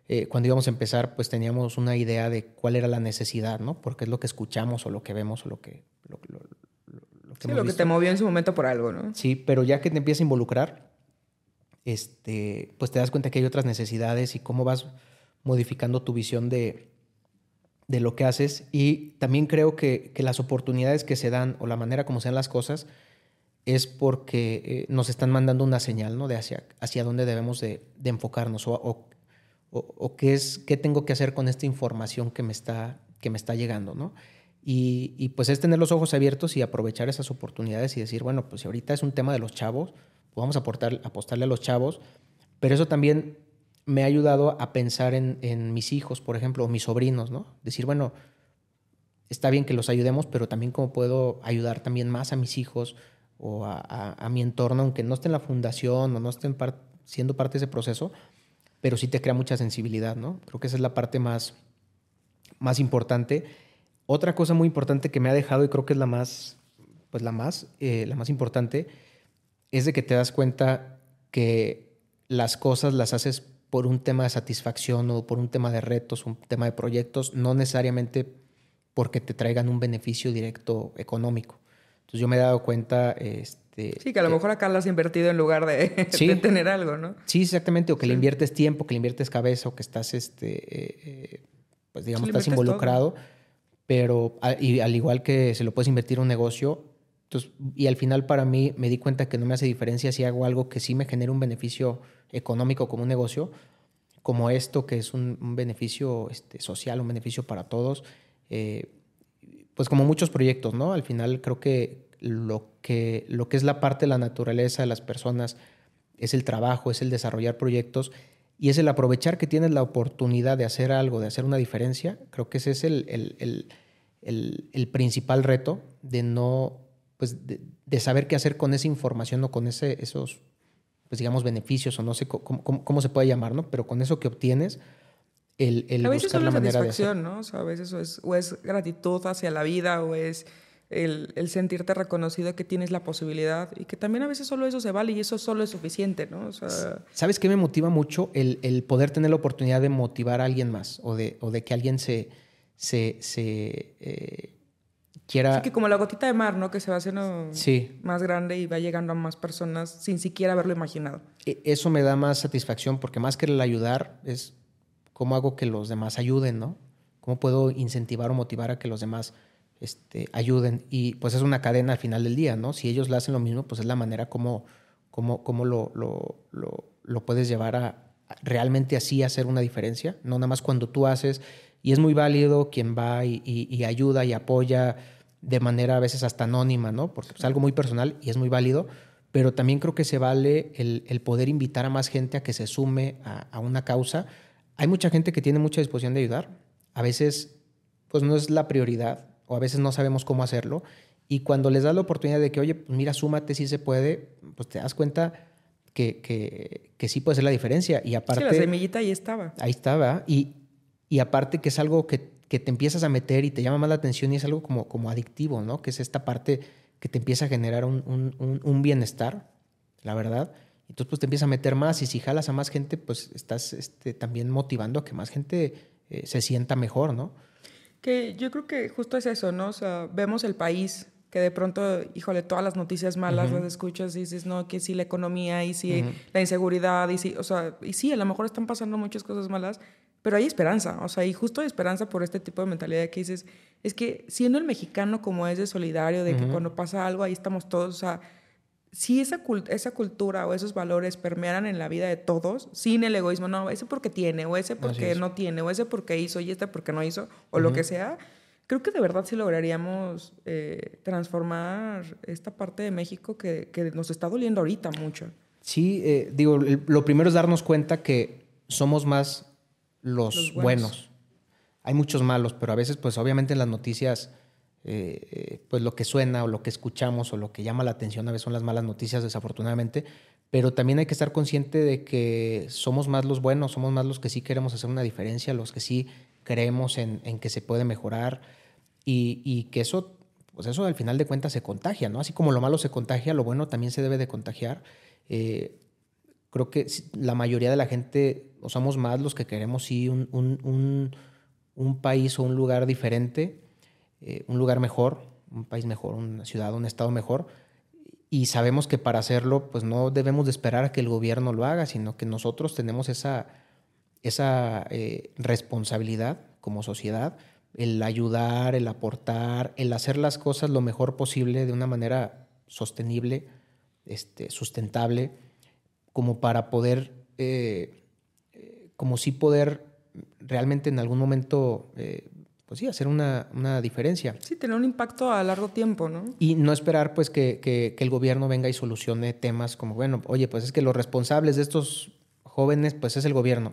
eh, cuando íbamos a empezar, pues teníamos una idea de cuál era la necesidad, ¿no? Porque es lo que escuchamos o lo que vemos o lo que... Lo, lo, que, sí, lo que te movió en su momento por algo, ¿no? Sí, pero ya que te empiezas a involucrar, este, pues te das cuenta que hay otras necesidades y cómo vas modificando tu visión de, de lo que haces. Y también creo que, que las oportunidades que se dan o la manera como sean las cosas, es porque eh, nos están mandando una señal ¿no? de hacia, hacia dónde debemos de, enfocarnos o, o, qué, es, qué tengo que hacer con esta información que me está, que me está llegando. ¿no? Y, y, pues es tener los ojos abiertos y aprovechar esas oportunidades y decir, bueno, pues si ahorita es un tema de los chavos, pues vamos a aportar, apostarle a los chavos, pero eso también me ha ayudado a pensar en, mis hijos, por ejemplo, o mis sobrinos, ¿no? Decir, bueno, está bien que los ayudemos, pero también cómo puedo ayudar también más a mis hijos, o a, mi entorno, aunque no esté en la fundación o no estén siendo parte de ese proceso, pero sí te crea mucha sensibilidad, ¿no? Creo que esa es la parte más, más importante. Otra cosa muy importante que me ha dejado y creo que es la más, pues la más, eh, la más importante, es de que te das cuenta que las cosas las haces por un tema de satisfacción o por un tema de retos, un tema de proyectos, no necesariamente porque te traigan un beneficio directo económico. Entonces yo me he dado cuenta... Este, sí, que a lo mejor acá lo has invertido en lugar de, tener algo, ¿no? Sí, exactamente. O que le inviertes tiempo, que le inviertes cabeza o que estás, este, eh, eh, pues digamos, estás involucrado. Pero y al igual que se lo puedes invertir en un negocio, y al final para mí me di cuenta que no me hace diferencia si hago algo que sí me genere un beneficio económico como un negocio, como esto que es un, beneficio este, social, un beneficio para todos. Eh, pues como muchos proyectos, ¿no? Al final creo que lo que, lo que es la parte de la naturaleza de las personas es el trabajo, es el desarrollar proyectos y es el aprovechar que tienes la oportunidad de hacer algo, de hacer una diferencia. Creo que ese es el, el, principal reto de no, pues de, saber qué hacer con esa información o con ese, esos, pues digamos, beneficios o no sé cómo, cómo se puede llamar, ¿no? Pero con eso que obtienes, el, a veces es la satisfacción, ¿no? O, a veces es, o es gratitud hacia la vida o es el, sentirte reconocido que tienes la posibilidad y que también a veces solo eso se vale y eso solo es suficiente, ¿no? O sea, ¿Sabes qué me motiva mucho? El, poder tener la oportunidad de motivar a alguien más o de, o de que alguien se, se, se eh, Sí, que como la gotita de mar, ¿no? Que se va haciendo más grande y va llegando a más personas sin siquiera haberlo imaginado. E, eso me da más satisfacción porque más que el ayudar es ¿Cómo hago que los demás ayuden, no? ¿Cómo puedo incentivar o motivar a que los demás este, ayuden? Y pues es una cadena al final del día, ¿no? Si ellos le hacen lo mismo, pues es la manera como, como, como lo, lo, lo, puedes llevar a, realmente así hacer una diferencia, no nada más cuando tú haces, y es muy válido quien va y, ayuda y apoya de manera a veces hasta anónima, ¿no? Porque es algo muy personal y es muy válido, pero también creo que se vale el, poder invitar a más gente a que se sume a, una causa. Hay mucha gente que tiene mucha disposición de ayudar, a veces pues no es la prioridad o a veces no sabemos cómo hacerlo y cuando les das la oportunidad de que, oye, pues mira, súmate si se puede, pues te das cuenta que, que, que sí puede ser la diferencia. Y aparte. Sí, la semillita ahí estaba. Ahí estaba. Y, y aparte que es algo que, que, te empiezas a meter y te llama más la atención y es algo como, como adictivo, ¿no? Que es esta parte que te empieza a generar un, un, un bienestar, la verdad. Entonces, pues te empieza a meter más y si jalas a más gente, pues estás este, también motivando a que más gente eh, se sienta mejor, ¿no? Que yo creo que justo es eso, ¿no? O sea, vemos el país que de pronto, híjole, todas las noticias malas las escuchas y dices, no, que sí la economía y sí la inseguridad y sí, o sea, y sí, a lo mejor están pasando muchas cosas malas, pero hay esperanza, o sea, y justo hay esperanza por este tipo de mentalidad que dices, es que siendo el mexicano como es de solidario, de que cuando pasa algo ahí estamos todos, o sea, si esa, esa cultura o esos valores permearan en la vida de todos, sin el egoísmo, no, ese porque tiene, o ese porque no tiene, o ese porque hizo y este porque no hizo, o lo que sea, creo que de verdad sí lograríamos eh, transformar esta parte de México que, que, nos está doliendo ahorita mucho. Sí, eh, digo, lo primero es darnos cuenta que somos más los, buenos. Hay muchos malos, pero a veces, pues obviamente en las noticias, eh, pues lo que suena o lo que escuchamos o lo que llama la atención a veces son las malas noticias, desafortunadamente. Pero también hay que estar consciente de que somos más los buenos, somos más los que sí queremos hacer una diferencia, los que sí creemos en, en que se puede mejorar y, que eso, pues eso al final de cuentas se contagia, ¿no? Así como lo malo se contagia, lo bueno también se debe de contagiar. Eh, creo que la mayoría de la gente, o somos más los que queremos sí un, un, un, país o un lugar diferente, eh, un lugar mejor, un país mejor, una ciudad, un estado mejor. Y sabemos que para hacerlo, pues no debemos de esperar a que el gobierno lo haga, sino que nosotros tenemos esa, esa eh, responsabilidad como sociedad el ayudar, el aportar, el hacer las cosas lo mejor posible de una manera sostenible, este, sustentable, como para poder, eh, como si poder realmente en algún momento, eh, pues sí, hacer una, una, diferencia. Sí, tener un impacto a largo tiempo, ¿no? Y no esperar pues que, que, que el gobierno venga y solucione temas como, bueno, oye, pues es que los responsables de estos jóvenes, pues es el gobierno.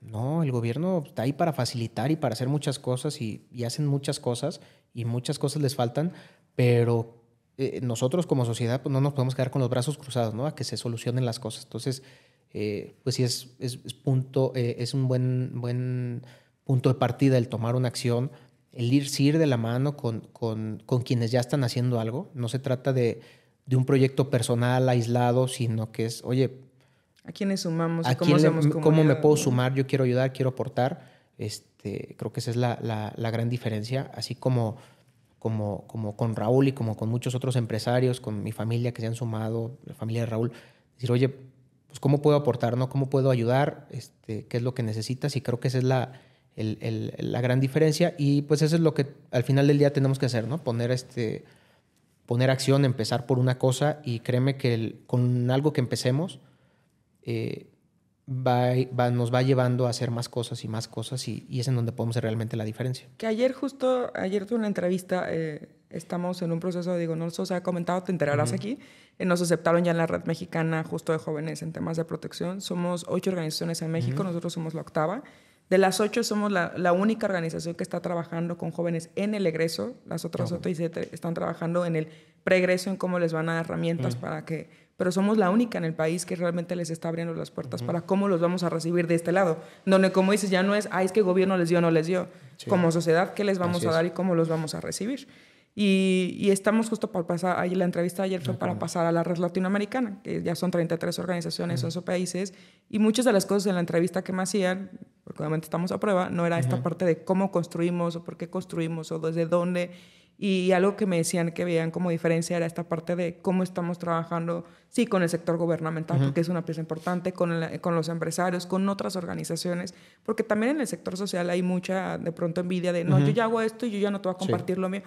No, el gobierno está ahí para facilitar y para hacer muchas cosas y, hacen muchas cosas y muchas cosas les faltan, pero eh, nosotros como sociedad pues, no nos podemos quedar con los brazos cruzados, ¿no? A que se solucionen las cosas. Entonces, eh, pues sí es, es, punto, eh, es un buen, buen punto de partida el tomar una acción, el irse ir de la mano con, con, con, quienes ya están haciendo algo. No se trata de, de un proyecto personal aislado, sino que es, oye, ¿A quiénes sumamos? ¿A cómo, cómo me puedo sumar? Yo quiero ayudar, quiero aportar. Este, creo que esa es la, la, gran diferencia. Así como, como, como con Raúl y como con muchos otros empresarios, con mi familia que se han sumado, la familia de Raúl, decir, oye, pues cómo puedo aportar, ¿no? ¿Cómo puedo ayudar? Este, ¿Qué es lo que necesitas? Y creo que esa es la, la gran diferencia. Y pues eso es lo que al final del día tenemos que hacer, ¿no? Poner este poner acción, empezar por una cosa y créeme que con algo que empecemos, eh, va, nos va llevando a hacer más cosas y más cosas y, es en donde podemos hacer realmente la diferencia. Que ayer justo, ayer tuve una entrevista, eh, estamos en un proceso, digo, no se ha comentado, te enterarás aquí, eh, nos aceptaron ya en la red mexicana justo de jóvenes en temas de protección, somos ocho organizaciones en México, nosotros somos la octava. De las ocho somos la, la, única organización que está trabajando con jóvenes en el egreso. Las otras ocho están trabajando en el pregreso, en cómo les van a dar herramientas para que pero somos la única en el país que realmente les está abriendo las puertas para cómo los vamos a recibir de este lado. Donde, como dices, ya no es, ah, es que el gobierno les dio o no les dio. Como sociedad, ¿qué les vamos a dar y cómo los vamos a recibir? Y, estamos justo para pasar, ahí la entrevista ayer fue para pasar a la red latinoamericana, que ya son 33 organizaciones, en esos países, y muchas de las cosas en la entrevista que me hacían, porque obviamente estamos a prueba, no era esta parte de cómo construimos o por qué construimos o desde dónde y algo que me decían que veían como diferencia era esta parte de cómo estamos trabajando, sí, con el sector gubernamental, porque es una pieza importante, con, con los empresarios, con otras organizaciones, porque también en el sector social hay mucha, de pronto, envidia de, no, yo ya hago esto y yo ya no te voy a compartir lo mío.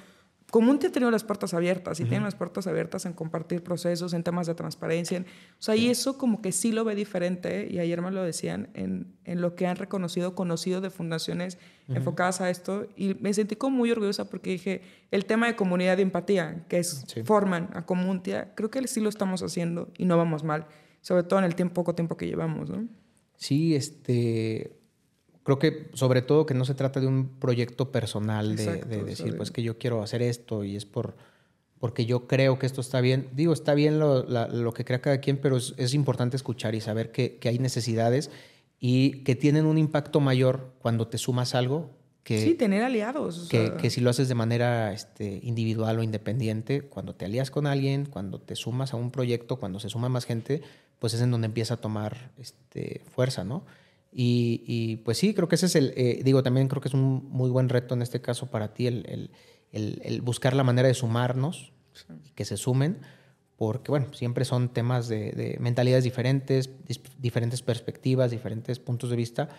Comuntia ha tenido las puertas abiertas y tiene las puertas abiertas en compartir procesos, en temas de transparencia. o sea, y eso como que sí lo ve diferente, y ayer me lo decían, en, en lo que han reconocido, conocido de fundaciones enfocadas a esto. Y me sentí como muy orgullosa porque dije, el tema de comunidad de empatía, que es, forman a Comuntia, creo que sí lo estamos haciendo y no vamos mal, sobre todo en el tiempo, poco tiempo que llevamos, ¿no? Sí, este creo que sobre todo que no se trata de un proyecto personal de, decir, pues que yo quiero hacer esto y es por porque yo creo que esto está bien. Digo, está bien lo, que crea cada quien, pero es, importante escuchar y saber que, hay necesidades y que tienen un impacto mayor cuando te sumas algo. Que, sí, tener aliados. que, si lo haces de manera este, individual o independiente, cuando te alías con alguien, cuando te sumas a un proyecto, cuando se suma más gente, pues es en donde empieza a tomar este, fuerza, ¿no? Y, pues sí, creo que ese es el, eh, digo, también creo que es un muy buen reto en este caso para ti el, buscar la manera de sumarnos, que se sumen, porque bueno, siempre son temas de, mentalidades diferentes, diferentes perspectivas, diferentes puntos de vista.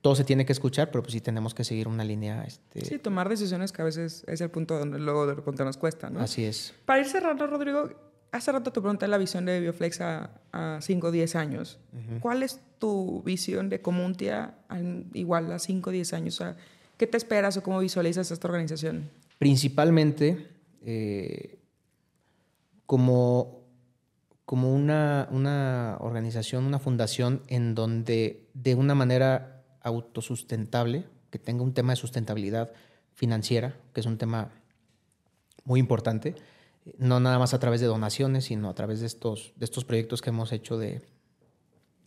Todo se tiene que escuchar, pero pues sí tenemos que seguir una línea. Este... Sí, tomar decisiones que a veces es el punto donde luego de repente nos cuesta, ¿no? Así es. Para ir cerrando, Rodrigo, hace rato te pregunté la visión de Bioflex a 5 o 10 años. ¿Cuál es tu visión de Comuntia igual a 5 o 10 años? ¿Qué te esperas o cómo visualizas esta organización? Principalmente eh, como, como una, una organización, una fundación en donde de una manera autosustentable, que tenga un tema de sustentabilidad financiera, que es un tema muy importante, no nada más a través de donaciones, sino a través de estos, de estos proyectos que hemos hecho de,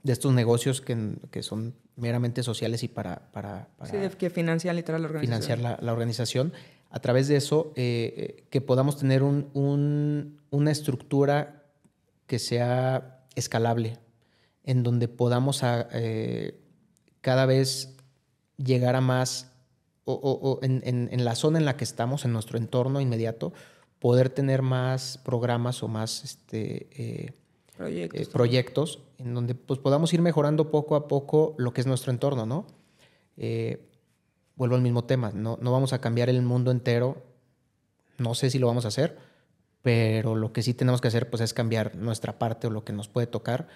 de estos negocios que, que, son meramente sociales y para... para, sí, que financian literal la organización. Financiar la, organización. A través de eso, eh, eh, que podamos tener un, un, una estructura que sea escalable, en donde podamos a, eh, cada vez llegar a más, o, o, en, en, en, la zona en la que estamos, en nuestro entorno inmediato, poder tener más programas o más este, eh, proyectos, eh, proyectos, en donde pues, podamos ir mejorando poco a poco lo que es nuestro entorno, ¿no? Eh, vuelvo al mismo tema, no, no vamos a cambiar el mundo entero, no sé si lo vamos a hacer, pero lo que sí tenemos que hacer pues, es cambiar nuestra parte o lo que nos puede tocar,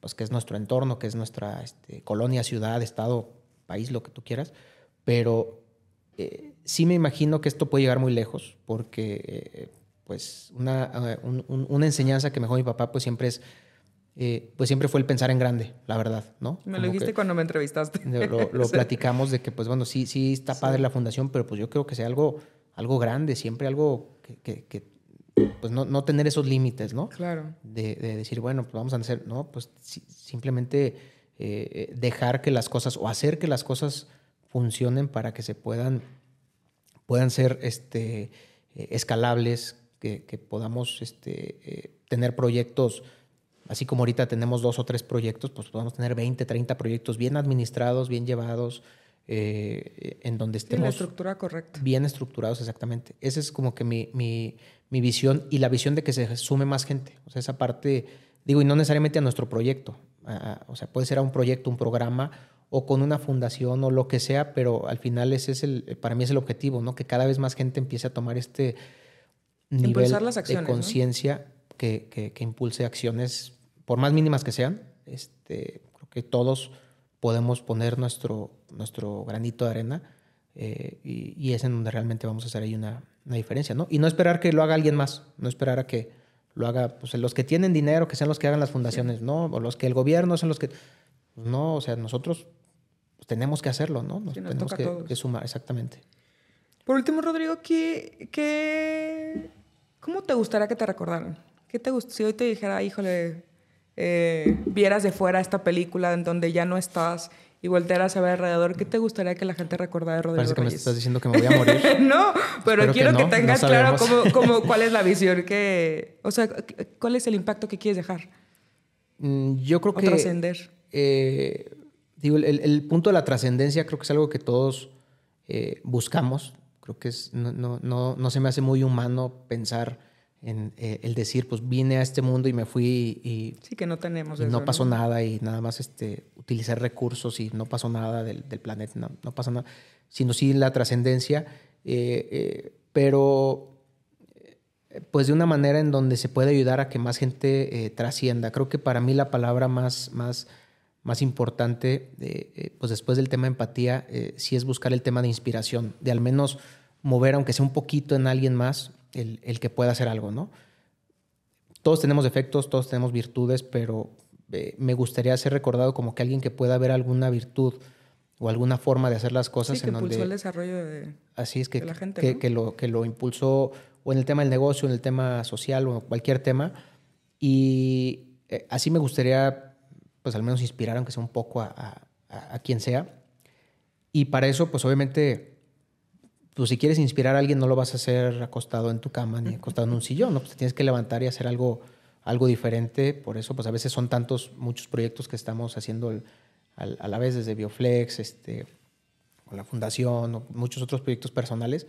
pues que es nuestro entorno, que es nuestra este, colonia, ciudad, estado, país, lo que tú quieras, pero eh, sí me imagino que esto puede llegar muy lejos, porque eh, pues una, eh, una, enseñanza que me dejó mi papá pues siempre es, pues siempre fue el pensar en grande, la verdad, ¿no? Me lo dijiste cuando me entrevistaste. Lo, platicamos de que pues bueno, sí, sí está padre la fundación, pero pues yo creo que sea algo, algo grande, siempre algo que, pues no, no, tener esos límites, ¿no? Claro. De, decir, bueno, pues vamos a hacer, ¿no? Pues simplemente dejar que las cosas o hacer que las cosas funcionen para que se puedan, puedan ser este, eh, escalables, que, podamos este, eh, tener proyectos, así como ahorita tenemos dos o tres proyectos, pues podamos tener 20, 30 proyectos bien administrados, bien llevados, eh, en donde estemos... la estructura correcta. Bien estructurados, exactamente. Esa es como que mi, mi, mi, visión y la visión de que se sume más gente. O sea, esa parte, digo, y no necesariamente a nuestro proyecto. o sea, puede ser a un proyecto, un programa o con una fundación o lo que sea, pero al final ese es el, para mí es el objetivo, ¿no? Que cada vez más gente empiece a tomar este nivel de conciencia que, que, impulse acciones, por más mínimas que sean. Este, creo que todos podemos poner nuestro, nuestro granito de arena eh, y, es en donde realmente vamos a hacer ahí una, una, diferencia, ¿no? Y no esperar que lo haga alguien más, no esperar a que lo haga, pues los que tienen dinero, que sean los que hagan las fundaciones, ¿no? O los que el gobierno son los que... No, o sea, nosotros pues, tenemos que hacerlo, ¿no? Nos, tenemos que, sumar, exactamente. Por último, Rodrigo, ¿qué, qué, cómo te gustaría que te recordaran? ¿Qué te Si hoy te dijera, híjole, eh, vieras de fuera esta película en donde ya no estás y voltearas a ver alrededor, ¿qué te gustaría que la gente recordara de Rodrigo Parece que me estás diciendo que me voy a morir. no, pero quiero que, tengas claro cómo, cuál es la visión que... O sea, cuál es el impacto que quieres dejar. Mm, yo creo que... trascender. Eh, digo, el, punto de la trascendencia creo que es algo que todos eh, buscamos. Creo que es, no, no, no, se me hace muy humano pensar en eh, el decir, pues vine a este mundo y me fui y... Sí, que no tenemos No pasó nada y nada más este, utilizar recursos y no pasó nada del, planeta, no, no pasó nada. Sino sí la trascendencia. Eh, pero pues de una manera en donde se puede ayudar a que más gente trascienda. Creo que para mí la palabra más, más, más importante, eh, pues después del tema de empatía, eh, sí es buscar el tema de inspiración, de al menos mover, aunque sea un poquito en alguien más, el, el que pueda hacer algo, ¿no? Todos tenemos defectos, todos tenemos virtudes, pero me gustaría ser recordado como que alguien que pueda ver alguna virtud o alguna forma de hacer las cosas sí, que impulsó el desarrollo de, así es que, la gente, que, lo, que lo impulsó o en el tema del negocio, en el tema social o cualquier tema. Y eh, así me gustaría, pues al menos inspirar, aunque sea un poco a, a, quien sea. Y para eso, pues obviamente, pues si quieres inspirar a alguien, no lo vas a hacer acostado en tu cama ni acostado en un sillón, ¿no? Pues te tienes que levantar y hacer algo, algo diferente. Por eso, pues a veces son tantos, muchos proyectos que estamos haciendo a la vez desde Bioflex, este, o la fundación, o muchos otros proyectos personales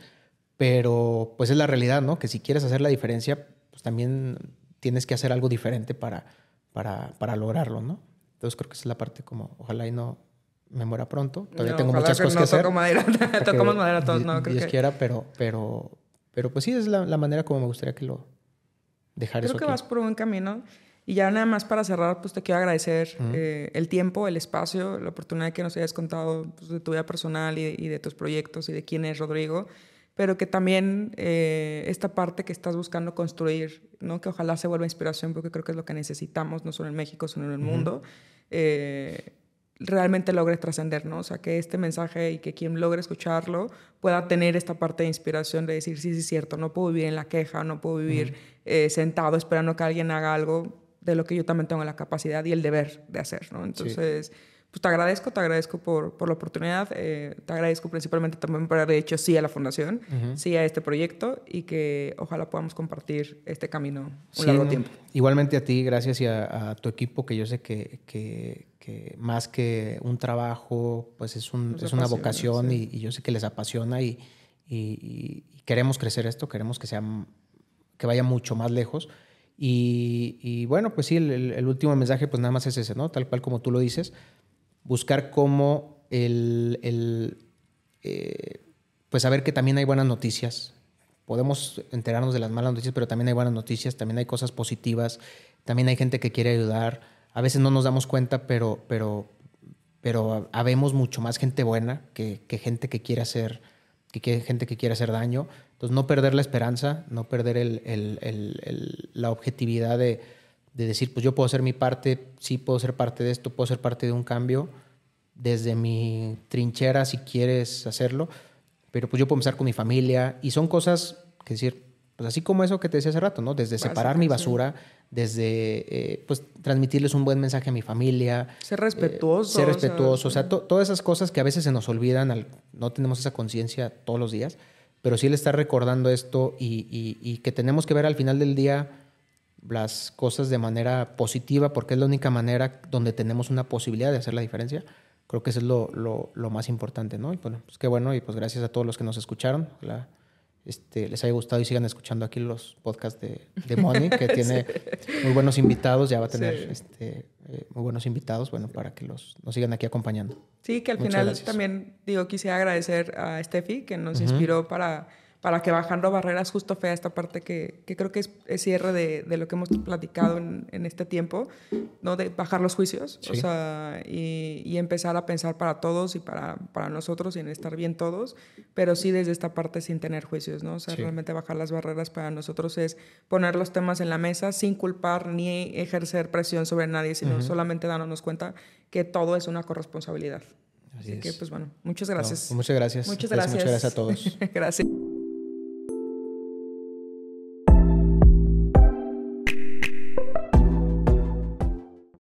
pero pues es la realidad, ¿no? Que si quieres hacer la diferencia, pues también tienes que hacer algo diferente para, para, para lograrlo, ¿no? Entonces creo que esa es la parte como, ojalá y no me muera pronto. Todavía tengo muchas cosas que hacer. Toco madera. Tocamos madera todos, no, creo Dios quiera, pero, pero, pero pues sí, es la, la manera como me gustaría que lo dejar creo que vas por un buen camino. Y ya nada más para cerrar, pues te quiero agradecer eh, el tiempo, el espacio, la oportunidad que nos hayas contado pues, de tu vida personal y, y de tus proyectos y de quién es Rodrigo pero que también eh, esta parte que estás buscando construir, ¿no? que ojalá se vuelva inspiración, porque creo que es lo que necesitamos, no solo en México, sino en el mundo, eh, realmente logre trascender, ¿no? O sea, que este mensaje y que quien logre escucharlo pueda tener esta parte de inspiración de decir, sí, sí, es cierto, no puedo vivir en la queja, no puedo vivir eh, sentado esperando que alguien haga algo de lo que yo también tengo la capacidad y el deber de hacer, ¿no? Entonces pues te agradezco, te agradezco por, por la oportunidad, eh, te agradezco principalmente también por haber dicho sí a la fundación, sí a este proyecto y que ojalá podamos compartir este camino un largo tiempo. Igualmente a ti, gracias y a, tu equipo, que yo sé que, que, que, más que un trabajo, pues es, un, es una vocación y, yo sé que les apasiona y, y, queremos crecer esto, queremos que, sea, que vaya mucho más lejos. Y, bueno, pues sí, el, el, último mensaje pues nada más es ese, ¿no? Tal cual como tú lo dices, buscar cómo el, eh, pues saber que también hay buenas noticias. Podemos enterarnos de las malas noticias, pero también hay buenas noticias, también hay cosas positivas, también hay gente que quiere ayudar. A veces no nos damos cuenta, pero, pero, pero habemos mucho más gente buena que, gente que quiere hacer, que gente que quiere hacer daño. Entonces, no perder la esperanza, no perder la objetividad de, de decir, pues yo puedo ser mi parte, sí puedo ser parte de esto, puedo ser parte de un cambio desde mi trinchera si quieres hacerlo, pero pues yo puedo empezar con mi familia y son cosas que decir, pues así como eso que te decía hace rato, ¿no? Desde separar mi basura, desde eh, pues transmitirles un buen mensaje a mi familia. Ser respetuoso. ser respetuoso, o sea, todas esas cosas que a veces se nos olvidan, no tenemos esa conciencia todos los días, pero sí le está recordando esto y que tenemos que ver al final del día las cosas de manera positiva, porque es la única manera donde tenemos una posibilidad de hacer la diferencia. Creo que eso es lo, lo, más importante, ¿no? Y bueno, pues qué bueno, y pues gracias a todos los que nos escucharon. este, les haya gustado y sigan escuchando aquí los podcasts de, de Moni, que tiene muy buenos invitados, ya va a tener este, eh, muy buenos invitados, bueno, para que los, nos sigan aquí acompañando. Sí, que al final también, digo, quisiera agradecer a Steffi, que nos inspiró para para que bajando barreras justo fea esta parte que, que creo que es, cierre de, de, lo que hemos platicado en, en, este tiempo, ¿no? De bajar los juicios, o sea, y, y, empezar a pensar para todos y para, para nosotros y en estar bien todos, pero sí desde esta parte sin tener juicios, ¿no? O sea, realmente bajar las barreras para nosotros es poner los temas en la mesa sin culpar ni ejercer presión sobre nadie, sino solamente dándonos cuenta que todo es una corresponsabilidad. Así, que, pues bueno, muchas gracias. muchas gracias. Muchas gracias. Muchas gracias a todos. gracias.